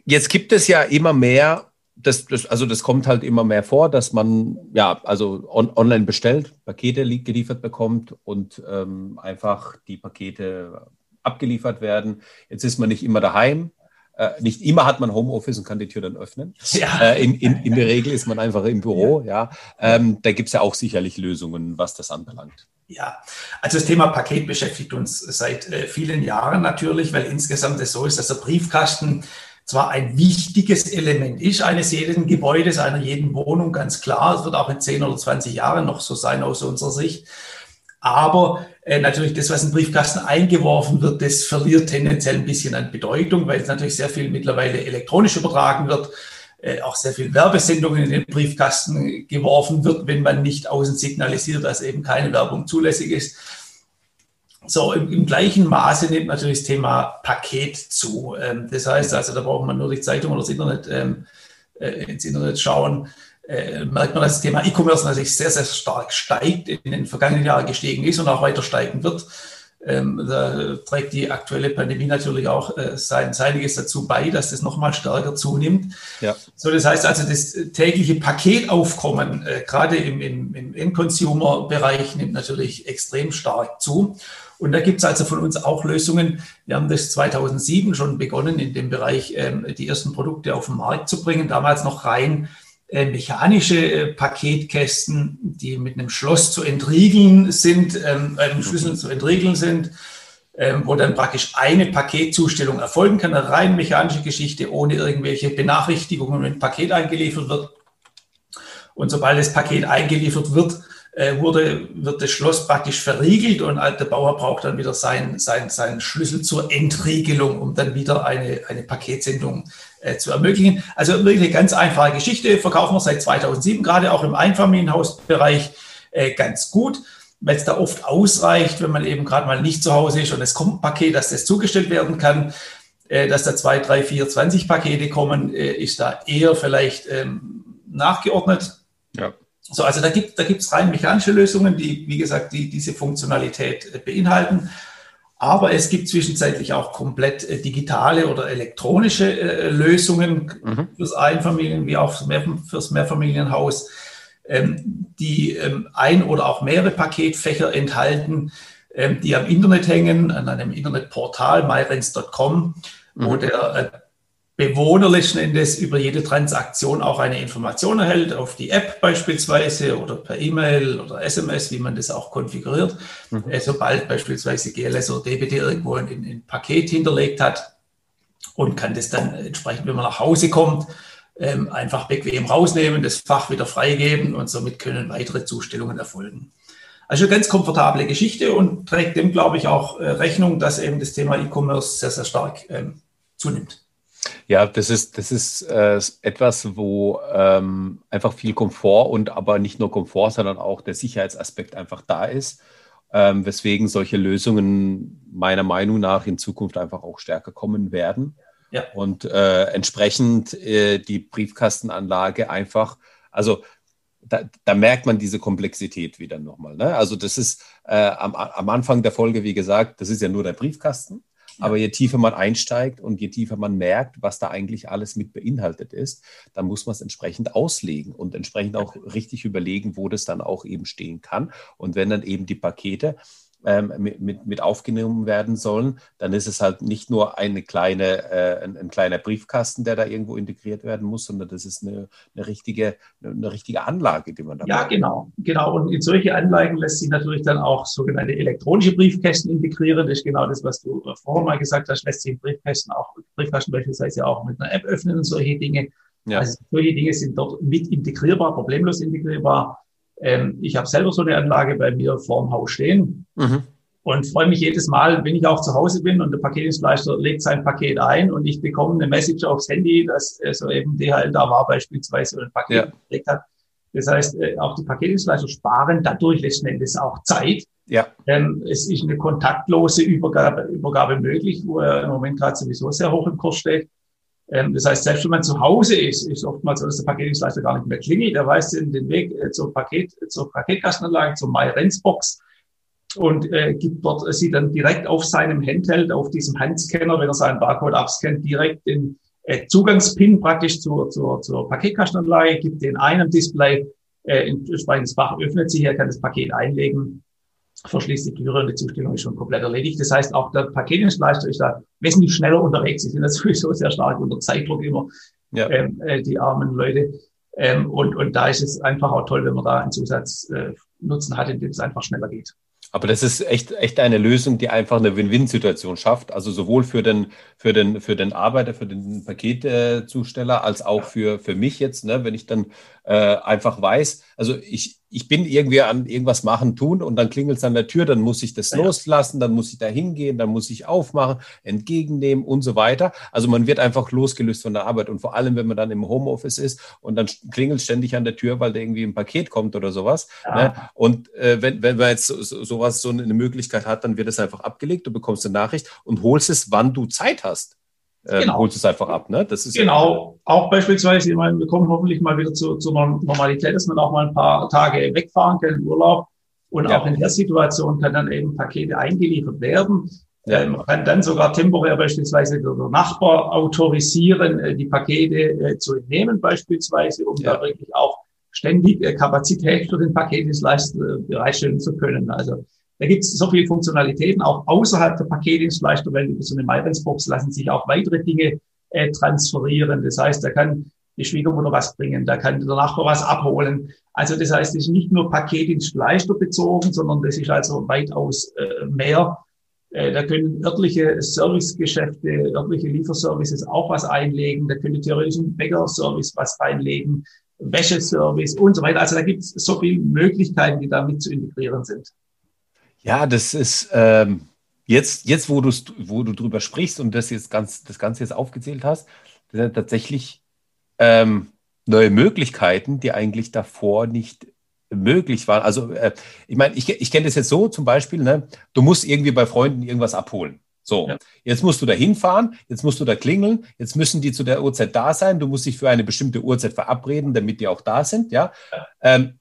jetzt gibt es ja immer mehr das, das, also das kommt halt immer mehr vor, dass man ja also on, online bestellt, Pakete geliefert bekommt und ähm, einfach die Pakete abgeliefert werden. Jetzt ist man nicht immer daheim. Äh, nicht immer hat man Homeoffice und kann die Tür dann öffnen. Ja. Äh, in, in, in der Regel ist man einfach im Büro. Ja, ja. Ähm, da gibt es ja auch sicherlich Lösungen, was das anbelangt. Ja, also das Thema Paket beschäftigt uns seit äh, vielen Jahren natürlich, weil insgesamt es so ist, dass der Briefkasten zwar ein wichtiges Element ist eines jeden Gebäudes, einer jeden Wohnung, ganz klar. Es wird auch in 10 oder 20 Jahren noch so sein aus unserer Sicht. Aber äh, natürlich das, was in Briefkasten eingeworfen wird, das verliert tendenziell ein bisschen an Bedeutung, weil es natürlich sehr viel mittlerweile elektronisch übertragen wird, äh, auch sehr viel Werbesendungen in den Briefkasten geworfen wird, wenn man nicht außen signalisiert, dass eben keine Werbung zulässig ist. So, im, im, gleichen Maße nimmt natürlich das Thema Paket zu. Ähm, das heißt also, da braucht man nur die Zeitung oder das Internet, ähm, äh, ins Internet schauen. Äh, merkt man, dass das Thema E-Commerce natürlich sehr, sehr stark steigt, in den vergangenen Jahren gestiegen ist und auch weiter steigen wird. Ähm, da trägt die aktuelle Pandemie natürlich auch äh, sein seiniges dazu bei, dass das nochmal stärker zunimmt. Ja. So, das heißt also, das tägliche Paketaufkommen, äh, gerade im, im, im End-Consumer-Bereich, nimmt natürlich extrem stark zu. Und da gibt es also von uns auch Lösungen. Wir haben das 2007 schon begonnen, in dem Bereich ähm, die ersten Produkte auf den Markt zu bringen, damals noch rein äh, mechanische äh, Paketkästen, die mit einem Schloss zu entriegeln sind, ähm, einem Schlüssel zu entriegeln sind, ähm, wo dann praktisch eine Paketzustellung erfolgen kann, eine rein mechanische Geschichte, ohne irgendwelche Benachrichtigungen, wenn ein Paket eingeliefert wird. Und sobald das Paket eingeliefert wird, wurde, wird das Schloss praktisch verriegelt und der Bauer braucht dann wieder seinen sein, sein Schlüssel zur Entriegelung, um dann wieder eine, eine Paketsendung äh, zu ermöglichen. Also wirklich eine ganz einfache Geschichte, verkaufen wir seit 2007, gerade auch im Einfamilienhausbereich äh, ganz gut, weil es da oft ausreicht, wenn man eben gerade mal nicht zu Hause ist und es kommt ein Paket, dass das zugestellt werden kann. Äh, dass da zwei, drei, vier, zwanzig Pakete kommen, äh, ist da eher vielleicht ähm, nachgeordnet. Ja. So, also da gibt da gibt's rein mechanische Lösungen, die, wie gesagt, die diese Funktionalität äh, beinhalten. Aber es gibt zwischenzeitlich auch komplett äh, digitale oder elektronische äh, Lösungen mhm. fürs Einfamilien- wie auch fürs Mehrfamilienhaus, ähm, die ähm, ein oder auch mehrere Paketfächer enthalten, ähm, die am Internet hängen, an einem Internetportal myrens.com, mhm. wo der Bewohner letzten Endes über jede Transaktion auch eine Information erhält, auf die App beispielsweise oder per E-Mail oder SMS, wie man das auch konfiguriert. Mhm. Äh, sobald beispielsweise GLS oder DBT irgendwo ein, ein, Paket hinterlegt hat und kann das dann entsprechend, wenn man nach Hause kommt, ähm, einfach bequem rausnehmen, das Fach wieder freigeben und somit können weitere Zustellungen erfolgen. Also eine ganz komfortable Geschichte und trägt dem, glaube ich, auch äh, Rechnung, dass eben das Thema E-Commerce sehr, sehr stark ähm, zunimmt. Ja, das ist, das ist äh, etwas, wo ähm, einfach viel Komfort und aber nicht nur Komfort, sondern auch der Sicherheitsaspekt einfach da ist. Ähm, weswegen solche Lösungen meiner Meinung nach in Zukunft einfach auch stärker kommen werden. Ja. Und äh, entsprechend äh, die Briefkastenanlage einfach, also da, da, merkt man diese Komplexität wieder nochmal. Ne? Also das ist äh, am, am Anfang der Folge, wie gesagt, das ist ja nur der Briefkasten. Aber je tiefer man einsteigt und je tiefer man merkt, was da eigentlich alles mit beinhaltet ist, dann muss man es entsprechend auslegen und entsprechend auch richtig überlegen, wo das dann auch eben stehen kann. Und wenn dann eben die Pakete ähm, mit, mit aufgenommen werden sollen, dann ist es halt nicht nur eine kleine, äh, ein, ein, kleiner Briefkasten, der da irgendwo integriert werden muss, sondern das ist eine, eine, richtige, eine richtige Anlage, die man da Ja, genau, genau. Und in solche Anlagen lässt sich natürlich dann auch sogenannte elektronische Briefkästen integrieren. Das ist genau das, was du vorhin mal gesagt hast, lässt sich Briefkästen auch, Briefkasten beispielsweise auch mit einer App öffnen und solche Dinge. Ja. Also solche Dinge sind dort mit integrierbar, problemlos integrierbar. Ähm, ich habe selber so eine Anlage bei mir vorm Haus stehen mhm. und freue mich jedes Mal, wenn ich auch zu Hause bin und der Paketdienstleister legt sein Paket ein und ich bekomme eine Message aufs Handy, dass äh, so eben DHL da war beispielsweise und ein Paket ja. gelegt hat. Das heißt, äh, auch die Paketdienstleister sparen dadurch letzten Endes auch Zeit. Ja. Ähm, es ist eine kontaktlose Übergabe, Übergabe möglich, wo er im Moment gerade sowieso sehr hoch im Kurs steht. Ähm, das heißt, selbst wenn man zu Hause ist, ist oftmals so, dass der Paketdienstleister gar nicht mehr klingelt. Der weiß den, den Weg äh, zur Paket, zur Paketkastenanlage, zur MyRentsbox und äh, gibt dort äh, sie dann direkt auf seinem Handheld, auf diesem Handscanner, wenn er seinen Barcode abscannt, direkt den äh, Zugangspin praktisch zur, zur, zur Paketkastenanlage, gibt den einen Display, äh, entsprechendes Fach öffnet sich, er kann das Paket einlegen verschließt die Türe und die Zustellung ist schon komplett erledigt. Das heißt, auch der Paketdienstleister ist da wesentlich schneller unterwegs. Sie sind das sowieso sehr stark unter Zeitdruck immer, ja. ähm, äh, die armen Leute. Ähm, und, und da ist es einfach auch toll, wenn man da einen Zusatznutzen äh, hat, indem es einfach schneller geht. Aber das ist echt, echt eine Lösung, die einfach eine Win-Win-Situation schafft. Also sowohl für den, für den, für den Arbeiter, für den Paketzusteller, als auch für, für mich jetzt, ne, wenn ich dann äh, einfach weiß, also ich, ich bin irgendwie an irgendwas machen, tun und dann klingelt es an der Tür, dann muss ich das ja. loslassen, dann muss ich da hingehen, dann muss ich aufmachen, entgegennehmen und so weiter. Also man wird einfach losgelöst von der Arbeit und vor allem, wenn man dann im Homeoffice ist und dann klingelt ständig an der Tür, weil da irgendwie ein Paket kommt oder sowas. Ja. Ne? Und äh, wenn, wenn man jetzt so, so, sowas, so eine Möglichkeit hat, dann wird es einfach abgelegt, du bekommst eine Nachricht und holst es, wann du Zeit hast äh, genau. holst es einfach ab. Ne? Das ist genau, ja auch beispielsweise, ich meine, wir kommen hoffentlich mal wieder zu, zu einer Normalität, dass man auch mal ein paar Tage wegfahren kann in Urlaub. Und ja. auch in der Situation kann dann eben Pakete eingeliefert werden. Ja. Ähm, man kann dann sogar temporär beispielsweise der Nachbar autorisieren, äh, die Pakete äh, zu entnehmen beispielsweise, um ja. da wirklich auch ständig äh, Kapazität für den Paketdienstleister bereitstellen zu können. Also da gibt es so viele Funktionalitäten, auch außerhalb der Paketdienstleister, weil über so eine MyRentsbox lassen sich auch weitere Dinge äh, transferieren. Das heißt, da kann die Schwiegermutter was bringen, da kann der Nachbar was abholen. Also das heißt, es ist nicht nur Paketdienstleister bezogen, sondern das ist also weitaus äh, mehr. Äh, da können örtliche Servicegeschäfte, örtliche Lieferservices auch was einlegen. Da könnte theoretisch ein Bäckerservice was reinlegen, Wäscheservice und so weiter. Also da gibt es so viele Möglichkeiten, die damit zu integrieren sind. Ja, das ist ähm, jetzt, jetzt wo, wo du drüber sprichst und das jetzt ganz, das Ganze jetzt aufgezählt hast, das sind tatsächlich ähm, neue Möglichkeiten, die eigentlich davor nicht möglich waren. Also äh, ich meine, ich, ich kenne das jetzt so zum Beispiel, ne, du musst irgendwie bei Freunden irgendwas abholen. So, ja. jetzt musst du da hinfahren, jetzt musst du da klingeln, jetzt müssen die zu der Uhrzeit da sein, du musst dich für eine bestimmte Uhrzeit verabreden, damit die auch da sind, ja. ja. Ähm,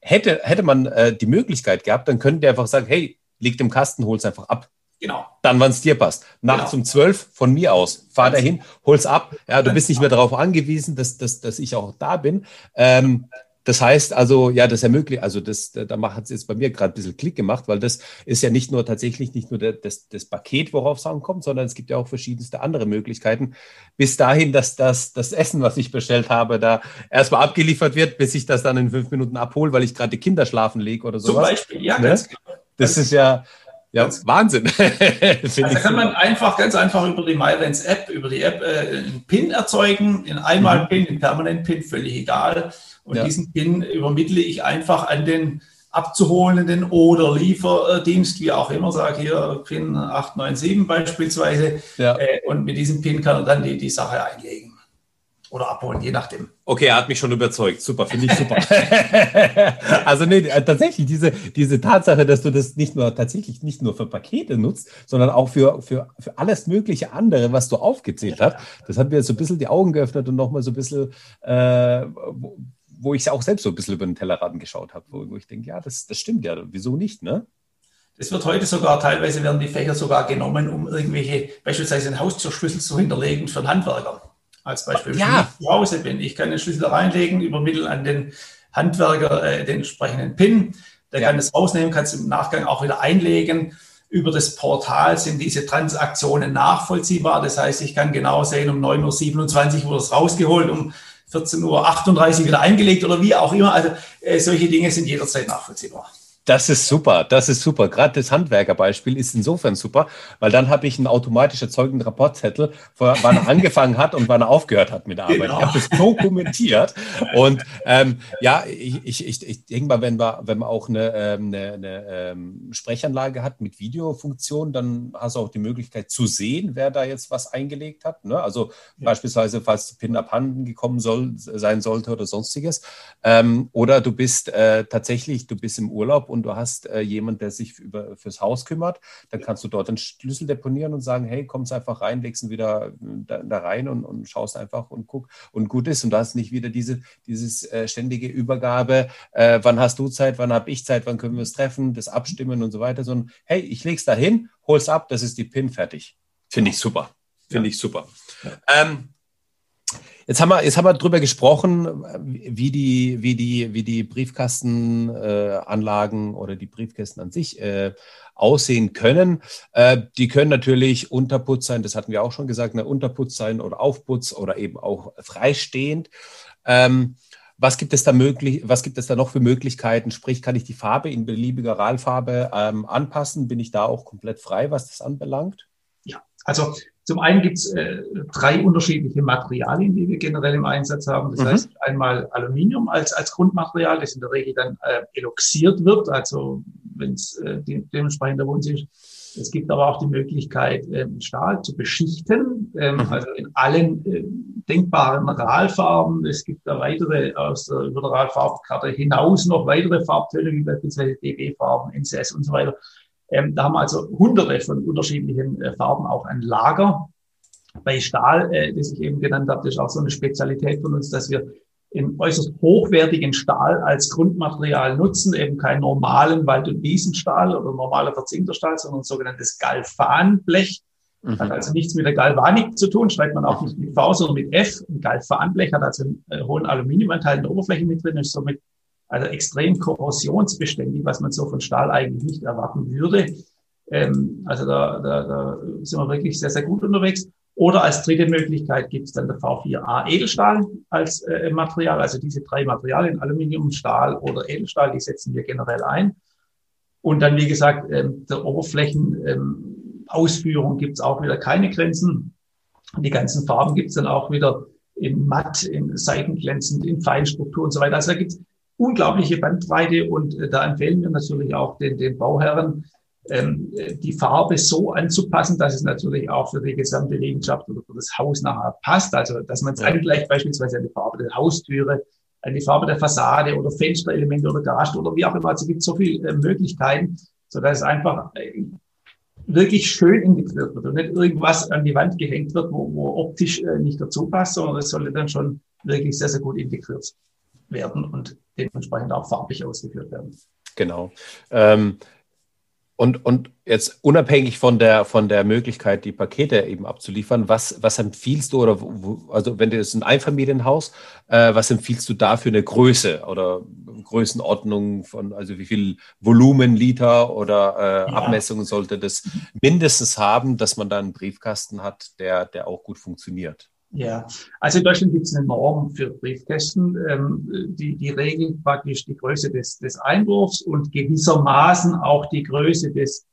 hätte, hätte man äh, die Möglichkeit gehabt, dann könnte der einfach sagen, hey, liegt im Kasten, hol's einfach ab. Genau. Dann, wann es dir passt. Nachts genau. um zwölf von mir aus. Fahr dahin, hol's ab. Ja, du bist nicht mehr darauf angewiesen, dass, dass, dass ich auch da bin. Ähm, das heißt also, ja, das ermöglicht, also das, da hat es jetzt bei mir gerade ein bisschen Klick gemacht, weil das ist ja nicht nur tatsächlich nicht nur der, das, das Paket, worauf es ankommt, sondern es gibt ja auch verschiedenste andere Möglichkeiten. Bis dahin, dass das, das Essen, was ich bestellt habe, da erstmal abgeliefert wird, bis ich das dann in fünf Minuten abhole, weil ich gerade die Kinder schlafen lege oder so. Zum Beispiel, ja, ne? ganz genau. Das ist ja, ja, ganz Wahnsinn. also da kann man einfach, ganz einfach über die MyRents App, über die App äh, einen PIN erzeugen, einen Einmal-PIN, einen Permanent-PIN, völlig egal. Und ja. diesen PIN übermittle ich einfach an den abzuholenden oder Lieferdienst, wie auch immer, sage hier PIN 897 beispielsweise. Ja. Äh, und mit diesem PIN kann er dann die, die Sache einlegen oder abholen, je nachdem. Okay, er hat mich schon überzeugt. Super, finde ich super. also nee, äh, tatsächlich diese, diese Tatsache, dass du das nicht nur tatsächlich nicht nur für Pakete nutzt, sondern auch für, für, für alles mögliche andere, was du aufgezählt hast, das hat mir so ein bisschen die Augen geöffnet und nochmal so ein bisschen, äh, wo, ich auch selbst so ein bisschen über den Tellerrand geschaut habe, wo, wo ich denke, ja, das, das stimmt ja, wieso nicht, ne? Das wird heute sogar, teilweise werden die Fächer sogar genommen, um irgendwelche, beispielsweise einen Haustürschlüssel zu hinterlegen für einen Handwerker. Als Beispiel, wenn ja. ich zu Hause bin. Ich kann den Schlüssel reinlegen, übermitteln an den Handwerker äh, den entsprechenden PIN. Der ja. kann es rausnehmen, kann es im Nachgang auch wieder einlegen. Über das Portal sind diese Transaktionen nachvollziehbar. Das heißt, ich kann genau sehen, um 9.27 Uhr wurde es rausgeholt, um 14.38 Uhr wieder eingelegt oder wie auch immer. Also äh, solche Dinge sind jederzeit nachvollziehbar. Das ist super, das ist super. Gerade das Handwerkerbeispiel ist insofern super, weil dann habe ich einen automatisch erzeugten Rapportzettel, wann er angefangen hat und wann er aufgehört hat mit der Arbeit. Genau. Ich habe das dokumentiert. Und ähm, ja, ich, ich, ich denke mal, wenn man, wenn man auch eine, ähm, eine, eine ähm, Sprechanlage hat mit Videofunktion, dann hast du auch die Möglichkeit zu sehen, wer da jetzt was eingelegt hat. Ne? Also ja. beispielsweise, falls PIN abhanden gekommen soll, sein sollte oder sonstiges. Ähm, oder du bist äh, tatsächlich, du bist im Urlaub und und du hast äh, jemand, der sich über, fürs Haus kümmert, dann kannst du dort den Schlüssel deponieren und sagen, hey, kommst einfach rein, legst ihn wieder äh, da, da rein und, und, schaust einfach und guck und gut ist. Und du hast nicht wieder diese dieses äh, ständige Übergabe, äh, wann hast du Zeit, wann habe ich Zeit, wann können wir es treffen, das Abstimmen und so weiter, sondern hey, ich leg's da hin, hol's ab, das ist die PIN fertig. Finde ich super. Finde ja. ich super. Ja. Ähm, Jetzt haben wir, jetzt haben wir drüber gesprochen, wie die, wie die, wie die Briefkastenanlagen äh, oder die Briefkästen an sich äh, aussehen können. Äh, die können natürlich Unterputz sein, das hatten wir auch schon gesagt, ne, Unterputz sein oder Aufputz oder eben auch freistehend. Ähm, was gibt es da möglich, was gibt es da noch für Möglichkeiten? Sprich, kann ich die Farbe in beliebiger Rahlfarbe ähm, anpassen? Bin ich da auch komplett frei, was das anbelangt? Ja, also zum einen gibt es äh, drei unterschiedliche Materialien, die wir generell im Einsatz haben. Das mhm. heißt einmal Aluminium als, als Grundmaterial, das in der Regel dann äh, eloxiert wird, also wenn es äh, de dementsprechend der Wunsch ist. Es gibt aber auch die Möglichkeit, ähm, Stahl zu beschichten, ähm, mhm. also in allen äh, denkbaren Rahlfarben. Es gibt da weitere aus der, über der Rahlfarbkarte hinaus noch weitere Farbtöne, wie beispielsweise DB-Farben, NCS und so weiter. Ähm, da haben wir also hunderte von unterschiedlichen äh, Farben auch ein Lager. Bei Stahl, äh, das ich eben genannt habe, das ist auch so eine Spezialität von uns, dass wir in äußerst hochwertigen Stahl als Grundmaterial nutzen, eben keinen normalen Wald- und Wiesenstahl oder normaler verzinkter Stahl, sondern sogenanntes Galvanblech. Mhm. Hat also nichts mit der Galvanik zu tun, schreibt man auch nicht mit V, sondern mit F. Ein Galvanblech hat also einen äh, hohen Aluminiumanteil in der Oberfläche mit drin, ist somit also extrem korrosionsbeständig, was man so von Stahl eigentlich nicht erwarten würde. Ähm, also da, da, da sind wir wirklich sehr, sehr gut unterwegs. Oder als dritte Möglichkeit gibt es dann der V4A Edelstahl als äh, Material. Also diese drei Materialien, Aluminium, Stahl oder Edelstahl, die setzen wir generell ein. Und dann, wie gesagt, ähm, der Oberflächenausführung ähm, gibt es auch wieder keine Grenzen. Die ganzen Farben gibt es dann auch wieder in matt, in seitenglänzend, in Feinstruktur und so weiter. Also da gibt es unglaubliche Bandbreite und äh, da empfehlen wir natürlich auch den, den Bauherren, ähm, die Farbe so anzupassen, dass es natürlich auch für die gesamte Liegenschaft oder für das Haus nachher passt. Also, dass man es ja. angleicht beispielsweise an die Farbe der Haustüre, an die Farbe der Fassade oder Fensterelemente oder Garage oder wie auch immer. Also, es gibt so viele äh, Möglichkeiten, so dass es einfach äh, wirklich schön integriert wird und nicht irgendwas an die Wand gehängt wird, wo, wo optisch äh, nicht dazu passt, sondern es sollte dann schon wirklich sehr, sehr gut integriert werden und dementsprechend auch farblich ausgeführt werden. Genau. Ähm, und, und jetzt unabhängig von der, von der Möglichkeit, die Pakete eben abzuliefern, was, was empfiehlst du oder wo, also wenn du jetzt ein Einfamilienhaus, äh, was empfiehlst du da für eine Größe oder Größenordnung von, also wie viel Volumen, Liter oder äh, ja. Abmessungen sollte das mindestens haben, dass man da einen Briefkasten hat, der, der auch gut funktioniert? Ja, also in Deutschland gibt es eine Norm für Briefkästen, ähm, die, die regelt praktisch die Größe des, des Einwurfs und gewissermaßen auch die Größe des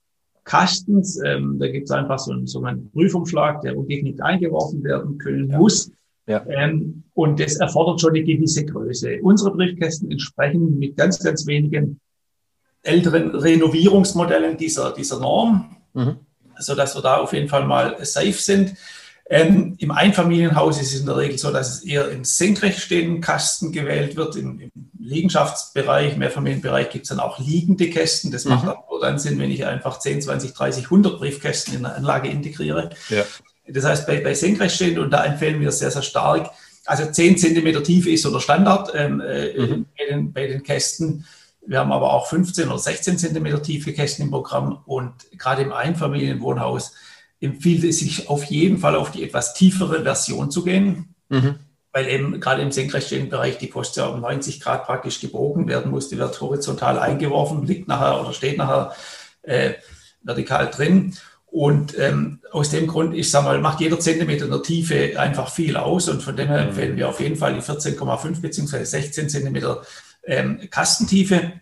Kastens. Ähm, da gibt es einfach so einen sogenannten Prüfumschlag, der ungeknickt eingeworfen werden können ja. muss. Ja. Ähm, und das erfordert schon eine gewisse Größe. Unsere Briefkästen entsprechen mit ganz, ganz wenigen älteren Renovierungsmodellen dieser, dieser Norm, mhm. sodass wir da auf jeden Fall mal safe sind. Ähm, Im Einfamilienhaus ist es in der Regel so, dass es eher im senkrecht stehenden Kasten gewählt wird. Im, im Liegenschaftsbereich, Mehrfamilienbereich gibt es dann auch liegende Kästen. Das mhm. macht aber dann Sinn, wenn ich einfach 10, 20, 30, 100 Briefkästen in der Anlage integriere. Ja. Das heißt, bei, bei senkrecht stehend, und da empfehlen wir sehr, sehr stark, also 10 cm Tiefe ist so der Standard ähm, äh, mhm. bei, den, bei den Kästen. Wir haben aber auch 15 oder 16 cm tiefe Kästen im Programm und gerade im Einfamilienwohnhaus empfiehlt es sich auf jeden Fall auf die etwas tiefere Version zu gehen, mhm. weil eben gerade im senkrechtstehenden Bereich die Post ja um 90 Grad praktisch gebogen werden muss. Die wird horizontal eingeworfen, liegt nachher oder steht nachher äh, vertikal drin. Und ähm, aus dem Grund, ich sage mal, macht jeder Zentimeter in der Tiefe einfach viel aus. Und von dem her mhm. empfehlen wir auf jeden Fall die 14,5 bzw. 16 Zentimeter ähm, Kastentiefe.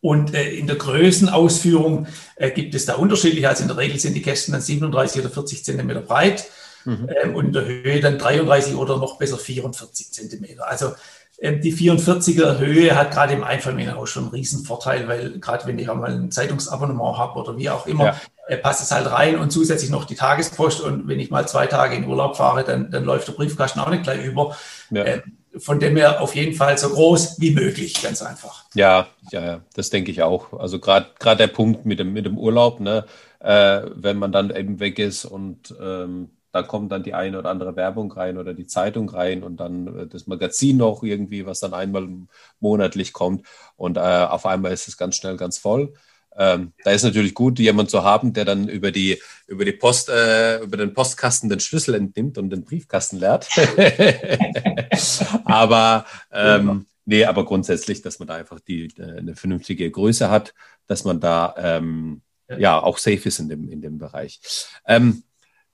Und äh, in der Größenausführung äh, gibt es da unterschiedlich. Also in der Regel sind die Kästen dann 37 oder 40 Zentimeter breit mhm. ähm, und in der Höhe dann 33 oder noch besser 44 Zentimeter. Also ähm, die 44er Höhe hat gerade im Einfamilienhaus schon einen riesen Vorteil, weil gerade wenn ich auch mal ein Zeitungsabonnement habe oder wie auch immer, ja. äh, passt es halt rein und zusätzlich noch die Tagespost und wenn ich mal zwei Tage in Urlaub fahre, dann, dann läuft der Briefkasten auch nicht gleich über. Ja. Ähm, von dem her auf jeden Fall so groß wie möglich, ganz einfach. Ja, ja, das denke ich auch. Also gerade der Punkt mit dem, mit dem Urlaub, ne, äh, wenn man dann eben weg ist und ähm, da kommt dann die eine oder andere Werbung rein oder die Zeitung rein und dann äh, das Magazin noch irgendwie, was dann einmal monatlich kommt und äh, auf einmal ist es ganz schnell ganz voll. Ähm, da ist natürlich gut, jemand zu haben, der dann über die über die Post äh, über den Postkasten den Schlüssel entnimmt und den Briefkasten leert. aber ähm, nee, aber grundsätzlich, dass man da einfach die äh, eine vernünftige Größe hat, dass man da ähm, ja auch safe ist in dem in dem Bereich. Ähm,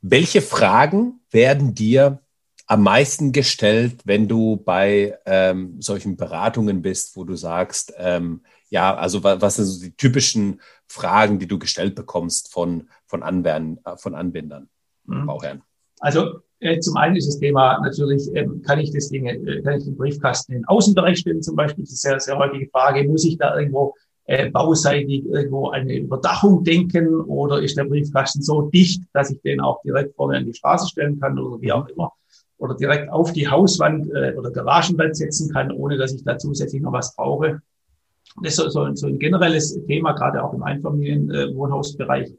welche Fragen werden dir am meisten gestellt, wenn du bei ähm, solchen Beratungen bist, wo du sagst, ähm, ja, also was sind so die typischen Fragen, die du gestellt bekommst von, von, Anwendern, äh, von Anwendern, mhm. Bauherren? Also äh, zum einen ist das Thema natürlich, ähm, kann ich das Ding, äh, kann ich den Briefkasten in den Außenbereich stellen zum Beispiel? Das ist eine sehr, sehr häufige Frage. Muss ich da irgendwo äh, bauseitig irgendwo eine Überdachung denken oder ist der Briefkasten so dicht, dass ich den auch direkt vorne an die Straße stellen kann oder wie auch immer? Oder direkt auf die Hauswand äh, oder Garagenwand setzen kann, ohne dass ich da zusätzlich noch was brauche. Das ist so, so, so ein generelles Thema, gerade auch im Einfamilienwohnhausbereich.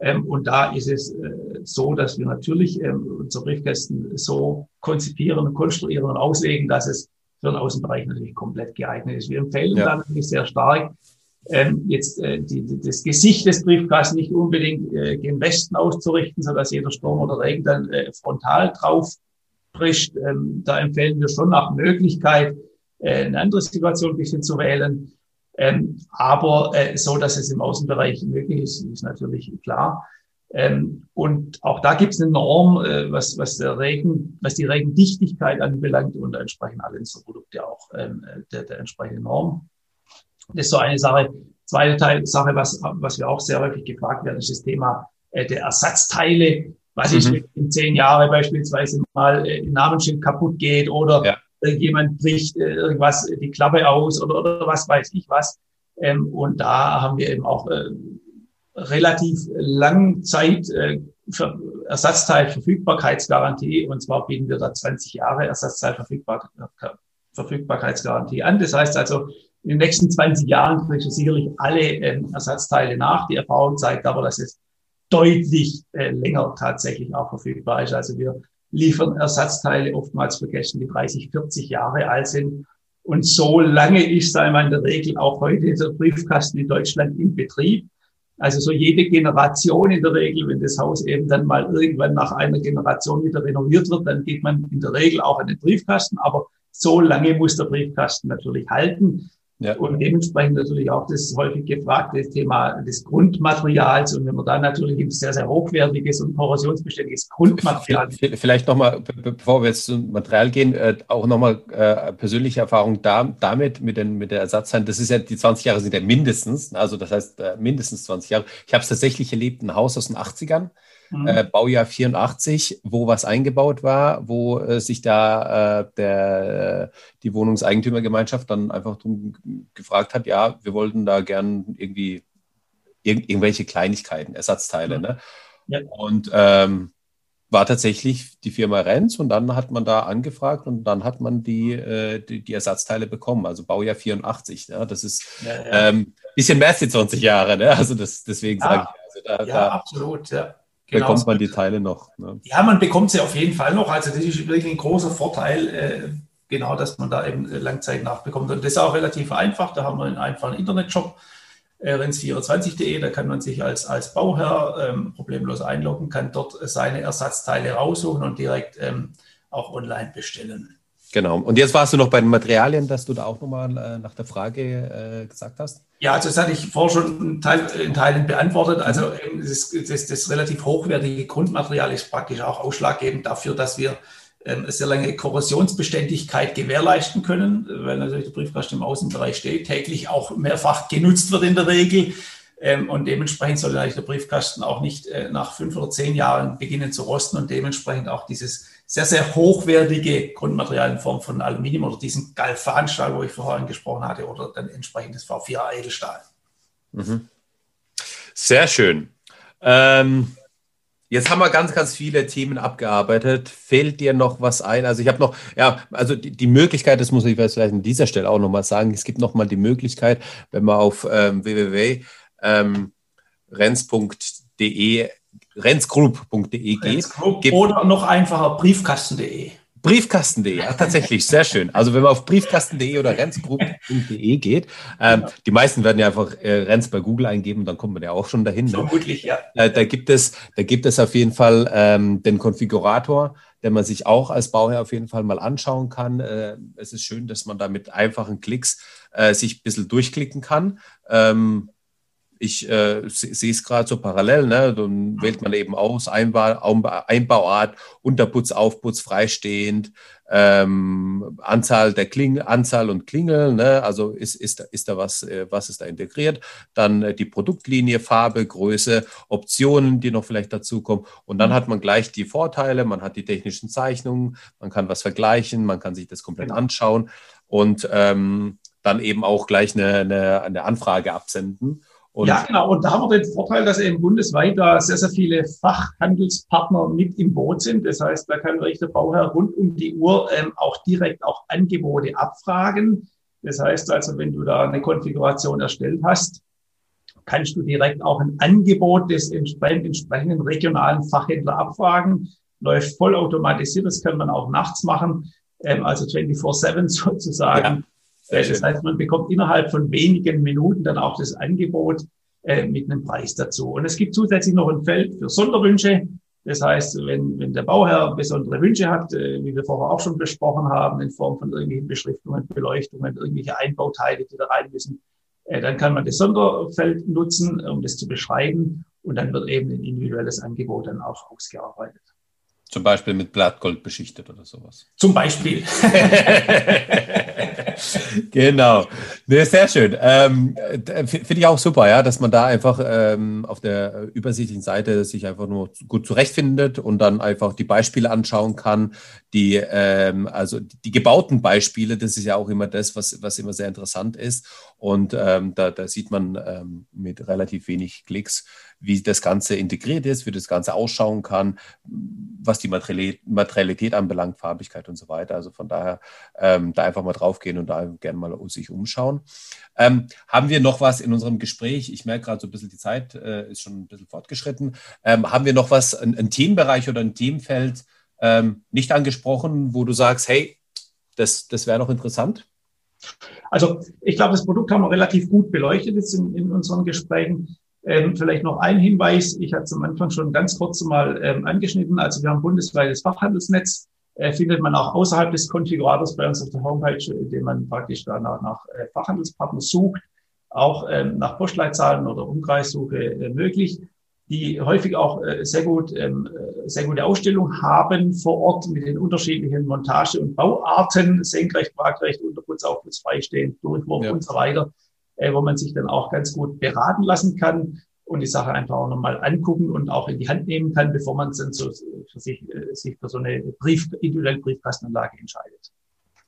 Ähm, und da ist es äh, so, dass wir natürlich ähm, unsere Briefkästen so konzipieren und konstruieren und auslegen, dass es für den Außenbereich natürlich komplett geeignet ist. Wir empfehlen ja. da natürlich sehr stark, ähm, jetzt äh, die, die, das Gesicht des Briefkastens nicht unbedingt äh, gen Westen auszurichten, sodass jeder Sturm oder Regen dann äh, frontal drauf bricht. Ähm, da empfehlen wir schon nach Möglichkeit, äh, eine andere Situation ein bisschen zu wählen. Ähm, aber äh, so, dass es im Außenbereich möglich ist, ist natürlich klar. Ähm, und auch da gibt es eine Norm, äh, was, was, der Regen, was die Regendichtigkeit anbelangt und entsprechend alle unsere Produkte auch ähm, der, der entsprechenden Norm. Das ist so eine Sache. Zweite Teil, Sache, was, was wir auch sehr häufig gefragt werden, ist das Thema äh, der Ersatzteile. Was mhm. ist, wenn in zehn Jahren beispielsweise mal äh, ein Namensschild kaputt geht oder ja jemand bricht äh, irgendwas die Klappe aus oder, oder was weiß ich was. Ähm, und da haben wir eben auch äh, relativ lang Zeit äh, für Ersatzteilverfügbarkeitsgarantie. Und zwar bieten wir da 20 Jahre Ersatzteilverfügbarkeitsgarantie an. Das heißt also, in den nächsten 20 Jahren kriegst du sicherlich alle ähm, Ersatzteile nach. Die Erfahrung zeigt aber, dass es deutlich äh, länger tatsächlich auch verfügbar ist. Also wir liefern Ersatzteile oftmals Kästen, die 30, 40 Jahre alt sind. Und so lange ist einmal in der Regel auch heute der Briefkasten in Deutschland in Betrieb. Also so jede Generation in der Regel, wenn das Haus eben dann mal irgendwann nach einer Generation wieder renoviert wird, dann geht man in der Regel auch an den Briefkasten. Aber so lange muss der Briefkasten natürlich halten. Ja. Und dementsprechend natürlich auch das häufig gefragte Thema des Grundmaterials. Und wenn man da natürlich ein sehr, sehr hochwertiges und korrosionsbeständiges Grundmaterial. Vielleicht nochmal, bevor wir jetzt zum Material gehen, äh, auch nochmal äh, persönliche Erfahrung da, damit, mit, den, mit der Ersatzteil. Das ist ja, die 20 Jahre sind ja mindestens, also das heißt äh, mindestens 20 Jahre. Ich habe es tatsächlich erlebt, ein Haus aus den 80ern. Mhm. äh, Baujahr 84, wo was eingebaut war, wo äh, sich da äh, der, die Wohnungseigentümergemeinschaft dann einfach drum gefragt hat, ja, wir wollten da gern irgendwie irg irgendwelche Kleinigkeiten, Ersatzteile. Mhm. Ne? Ja. Und ähm, war tatsächlich die Firma Renz und dann hat man da angefragt und dann hat man die, äh, die, die, Ersatzteile bekommen, also Baujahr 84. Ne? Das ist ja, ja. Ähm, bisschen mehr als 20 Jahre, ne? also das, deswegen sage ich. Also da, ja, da absolut, ja. Genau. Bekommt man die Teile noch? Ne? Ja, man bekommt sie auf jeden Fall noch. Also das ist wirklich ein großer Vorteil, äh, genau, dass man da eben Langzeit nachbekommt. Und das ist auch relativ einfach. Da haben wir einen einfachen Internetshop rens24.de, da kann man sich als, als Bauherr ähm, problemlos einloggen, kann dort seine Ersatzteile raussuchen und direkt ähm, auch online bestellen. Genau. Und jetzt warst du noch bei den Materialien, dass du da auch nochmal äh, nach der Frage äh, gesagt hast? Ja, also das hatte ich vorher schon in, Teil, in Teilen beantwortet. Also ähm, das, das, das relativ hochwertige Grundmaterial ist praktisch auch ausschlaggebend dafür, dass wir ähm, sehr lange Korrosionsbeständigkeit gewährleisten können, weil natürlich der Briefkasten im Außenbereich steht, täglich auch mehrfach genutzt wird in der Regel. Ähm, und dementsprechend soll natürlich der Briefkasten auch nicht äh, nach fünf oder zehn Jahren beginnen zu rosten und dementsprechend auch dieses sehr, sehr hochwertige Grundmaterial in Form von Aluminium oder diesen Galvanstahl, wo ich vorhin gesprochen hatte, oder dann entsprechendes V4 Edelstahl. Mhm. Sehr schön. Ähm, Jetzt haben wir ganz, ganz viele Themen abgearbeitet. Fehlt dir noch was ein? Also ich habe noch, ja, also die, die, Möglichkeit, das muss ich vielleicht an dieser Stelle auch nochmal sagen, es gibt nochmal die Möglichkeit, wenn man auf ähm, www.renz.de, ähm, renzgroup.de geht. oder noch einfacher briefkasten.de. Briefkasten.de, ja, tatsächlich, sehr schön. Also wenn man auf briefkasten.de oder renzgroup.de geht, ähm, genau. die meisten werden ja einfach äh, Renz bei Google eingeben, dann kommt man ja auch schon dahin. Ne? Vermutlich, ja. Äh, da, gibt es, da gibt es auf jeden Fall ähm, den Konfigurator, den man sich auch als Bauherr auf jeden Fall mal anschauen kann. Äh, es ist schön, dass man da mit einfachen Klicks äh, sich ein bisschen durchklicken kann. Ähm, ich äh, sehe es gerade so parallel, ne? dann wählt man eben aus, Einbau, Einbauart, Unterputz, Aufputz, freistehend, ähm, Anzahl der Kling, Anzahl und Klingel, ne? also ist, ist, ist da was, äh, was ist da integriert, dann äh, die Produktlinie, Farbe, Größe, Optionen, die noch vielleicht dazukommen und dann hat man gleich die Vorteile, man hat die technischen Zeichnungen, man kann was vergleichen, man kann sich das komplett genau. anschauen und ähm, dann eben auch gleich eine, eine, eine Anfrage absenden. Und ja, genau. Und da haben wir den Vorteil, dass eben bundesweit da sehr, sehr viele Fachhandelspartner mit im Boot sind. Das heißt, da kann wirklich der Bauherr rund um die Uhr ähm, auch direkt auch Angebote abfragen. Das heißt also, wenn du da eine Konfiguration erstellt hast, kannst du direkt auch ein Angebot des entsprechenden regionalen Fachhändler abfragen. Läuft vollautomatisiert, das kann man auch nachts machen, ähm, also 24-7 sozusagen. Ja. Das heißt, man bekommt innerhalb von wenigen Minuten dann auch das Angebot äh, mit einem Preis dazu. Und es gibt zusätzlich noch ein Feld für Sonderwünsche. Das heißt, wenn, wenn der Bauherr besondere Wünsche hat, äh, wie wir vorher auch schon besprochen haben, in Form von irgendwelchen Beschriftungen, Beleuchtungen, irgendwelche Einbauteile, die da rein müssen, äh, dann kann man das Sonderfeld nutzen, um das zu beschreiben. Und dann wird eben ein individuelles Angebot dann auch ausgearbeitet. Zum Beispiel mit Blattgold beschichtet oder sowas. Zum Beispiel. genau. Nee, sehr schön. Ähm, Finde ich auch super, ja, dass man da einfach ähm, auf der übersichtlichen Seite sich einfach nur gut zurechtfindet und dann einfach die Beispiele anschauen kann. Die, ähm, also die gebauten Beispiele, das ist ja auch immer das, was, was immer sehr interessant ist. Und ähm, da, da sieht man ähm, mit relativ wenig Klicks, wie das Ganze integriert ist, wie das Ganze ausschauen kann, was die Materialität anbelangt, Farbigkeit und so weiter. Also von daher ähm, da einfach mal draufgehen und da gerne mal sich umschauen. Ähm, haben wir noch was in unserem Gespräch? Ich merke gerade so ein bisschen, die Zeit äh, ist schon ein bisschen fortgeschritten. Ähm, haben wir noch was, ein, ein Themenbereich oder ein Themenfeld ähm, nicht angesprochen, wo du sagst, hey, das, das wäre noch interessant? Also ich glaube, das Produkt haben wir relativ gut beleuchtet jetzt in, in unseren Gesprächen. Ähm, vielleicht noch ein Hinweis, ich hatte es am Anfang schon ganz kurz mal ähm, angeschnitten. Also wir haben bundesweites Fachhandelsnetz, findet man auch außerhalb des Konfigurators bei uns auf der Homepage, indem man praktisch da nach, äh, Fachhandelspartnern sucht, auch ähm, nach Postleitzahlen oder Umkreissuche äh, möglich, die häufig auch äh, sehr gut, ähm, äh, sehr gute Ausstellung haben vor Ort mit den unterschiedlichen Montage- und Bauarten, senkrecht, waagrecht, Unterputz, Aufputz, freistehend, Durchwurf ja. und so weiter äh, wo man sich dann auch ganz gut beraten lassen kann. Und die Sache einfach auch nochmal angucken und auch in die Hand nehmen kann, bevor man dann so für sich, äh, sich für so eine Brief, individuelle Briefkastenanlage entscheidet.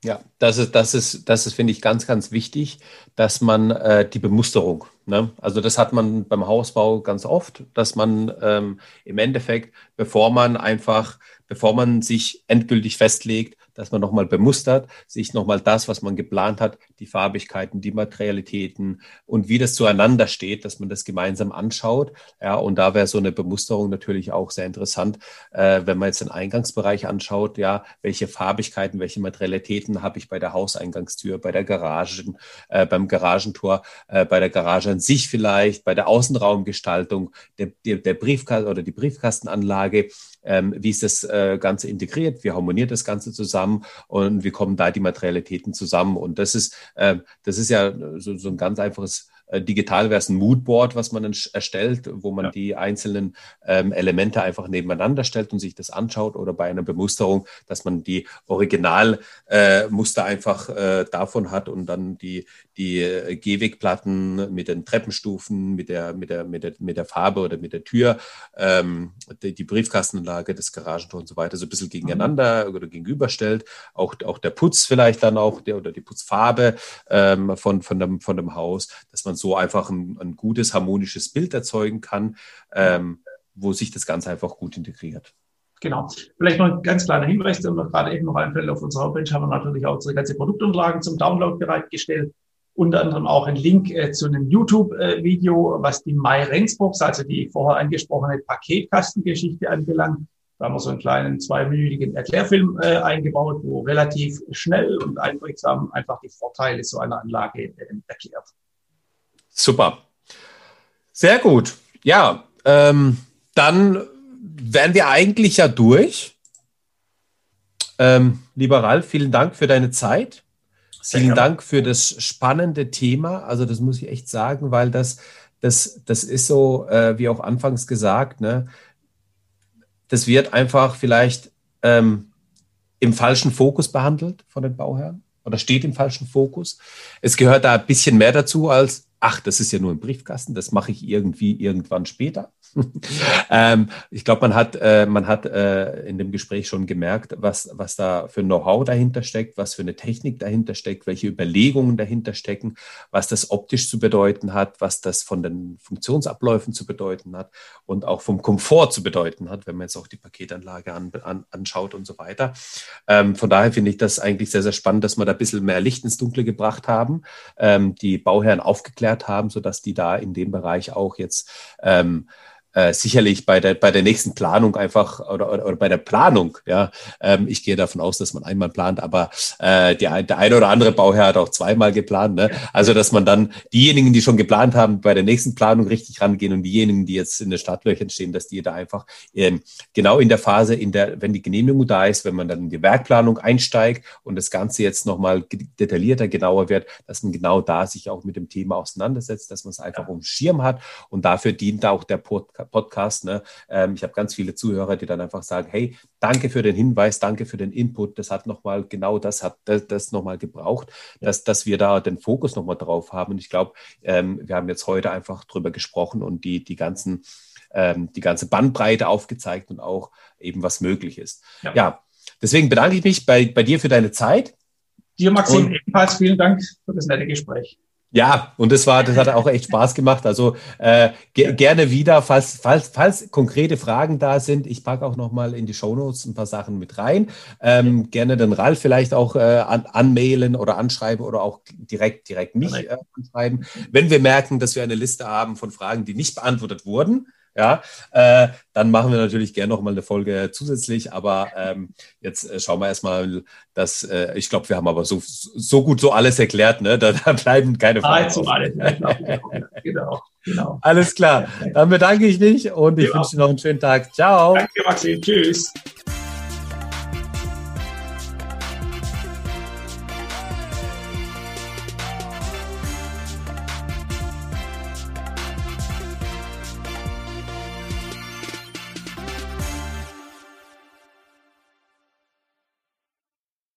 Ja, das ist, das ist, das ist, finde ich, ganz, ganz wichtig, dass man äh, die Bemusterung, ne? also das hat man beim Hausbau ganz oft, dass man ähm, im Endeffekt, bevor man einfach, bevor man sich endgültig festlegt, dass man nochmal bemustert, sich nochmal das, was man geplant hat, die Farbigkeiten, die Materialitäten und wie das zueinander steht, dass man das gemeinsam anschaut. Ja, und da wäre so eine Bemusterung natürlich auch sehr interessant, äh, wenn man jetzt den Eingangsbereich anschaut, ja, welche Farbigkeiten, welche Materialitäten habe ich bei der Hauseingangstür, bei der Garage, äh, beim Garagentor, äh, bei der Garage an sich vielleicht, bei der Außenraumgestaltung, der, der, der Briefkasten oder die Briefkastenanlage, ähm, wie ist das äh, Ganze integriert, wie harmoniert das Ganze zusammen und wie kommen da die Materialitäten zusammen. Und das ist, äh, das ist ja so, so ein ganz einfaches digital wäre es ein Moodboard, was man erstellt, wo man ja. die einzelnen ähm, Elemente einfach nebeneinander stellt und sich das anschaut oder bei einer Bemusterung, dass man die Originalmuster äh, einfach äh, davon hat und dann die, die äh, Gehwegplatten mit den Treppenstufen, mit der, mit der, mit der, mit der Farbe oder mit der Tür, ähm, die, die, Briefkastenanlage, das Garagentor und so weiter so ein bisschen gegeneinander mhm. oder gegenüberstellt. Auch, auch der Putz vielleicht dann auch, der oder die Putzfarbe ähm, von, von, dem, von dem Haus, dass man so einfach ein, ein gutes, harmonisches Bild erzeugen kann, ähm, wo sich das Ganze einfach gut integriert. Genau. Vielleicht noch ein ganz kleiner Hinweis, der mir gerade eben noch einfällt. Auf unserer Homepage haben wir natürlich auch unsere ganze Produktunterlagen zum Download bereitgestellt unter anderem auch ein Link äh, zu einem YouTube-Video, was die My Rendsbox, also die vorher angesprochene Paketkastengeschichte anbelangt. Da haben wir so einen kleinen zweiminütigen Erklärfilm äh, eingebaut, wo relativ schnell und einprägsam einfach die Vorteile so einer Anlage äh, erklärt. Super. Sehr gut. Ja, ähm, dann wären wir eigentlich ja durch. Ähm, lieber Ralf, vielen Dank für deine Zeit. Vielen Dank für das spannende Thema. Also das muss ich echt sagen, weil das, das, das ist so, äh, wie auch anfangs gesagt, ne? das wird einfach vielleicht ähm, im falschen Fokus behandelt von den Bauherren oder steht im falschen Fokus. Es gehört da ein bisschen mehr dazu als, ach, das ist ja nur ein Briefkasten, das mache ich irgendwie irgendwann später. ähm, ich glaube, man hat, äh, man hat äh, in dem Gespräch schon gemerkt, was, was da für Know-how dahinter steckt, was für eine Technik dahinter steckt, welche Überlegungen dahinter stecken, was das optisch zu bedeuten hat, was das von den Funktionsabläufen zu bedeuten hat und auch vom Komfort zu bedeuten hat, wenn man jetzt auch die Paketanlage an, an, anschaut und so weiter. Ähm, von daher finde ich das eigentlich sehr, sehr spannend, dass wir da ein bisschen mehr Licht ins Dunkle gebracht haben, ähm, die Bauherren aufgeklärt haben, sodass die da in dem Bereich auch jetzt ähm, äh, sicherlich bei der, bei der nächsten Planung einfach oder, oder, oder bei der Planung, ja, ähm, ich gehe davon aus, dass man einmal plant, aber äh, die, der eine oder andere Bauherr hat auch zweimal geplant. Ne? Also, dass man dann diejenigen, die schon geplant haben, bei der nächsten Planung richtig rangehen und diejenigen, die jetzt in den Startlöchern stehen, dass die da einfach ähm, genau in der Phase, in der, wenn die Genehmigung da ist, wenn man dann in die Werkplanung einsteigt und das Ganze jetzt nochmal detaillierter, genauer wird, dass man genau da sich auch mit dem Thema auseinandersetzt, dass man es einfach ja. um Schirm hat und dafür dient auch der Podcast Podcast. Ne? Ähm, ich habe ganz viele Zuhörer, die dann einfach sagen, hey, danke für den Hinweis, danke für den Input. Das hat nochmal, genau das hat das, das nochmal gebraucht, dass, dass wir da den Fokus nochmal drauf haben. Und ich glaube, ähm, wir haben jetzt heute einfach drüber gesprochen und die, die ganzen ähm, die ganze Bandbreite aufgezeigt und auch eben, was möglich ist. Ja, ja deswegen bedanke ich mich bei, bei dir für deine Zeit. Dir, Maxim, und, ebenfalls vielen Dank für das nette Gespräch. Ja, und das war, das hat auch echt Spaß gemacht. Also äh, ge gerne wieder, falls, falls, falls konkrete Fragen da sind. Ich packe auch nochmal in die Shownotes ein paar Sachen mit rein. Ähm, gerne den Ralf vielleicht auch äh, an, anmailen oder anschreiben oder auch direkt, direkt mich äh, anschreiben. Wenn wir merken, dass wir eine Liste haben von Fragen, die nicht beantwortet wurden, ja, äh, dann machen wir natürlich gerne noch mal eine Folge zusätzlich. Aber ähm, jetzt äh, schauen wir erstmal, dass äh, ich glaube, wir haben aber so, so gut so alles erklärt, ne? Da, da bleiben keine Fragen. Allzu alles. genau, genau. Alles klar. Dann bedanke ich mich und ich wünsche dir noch einen schönen Tag. Ciao. Danke, Maxi. Tschüss.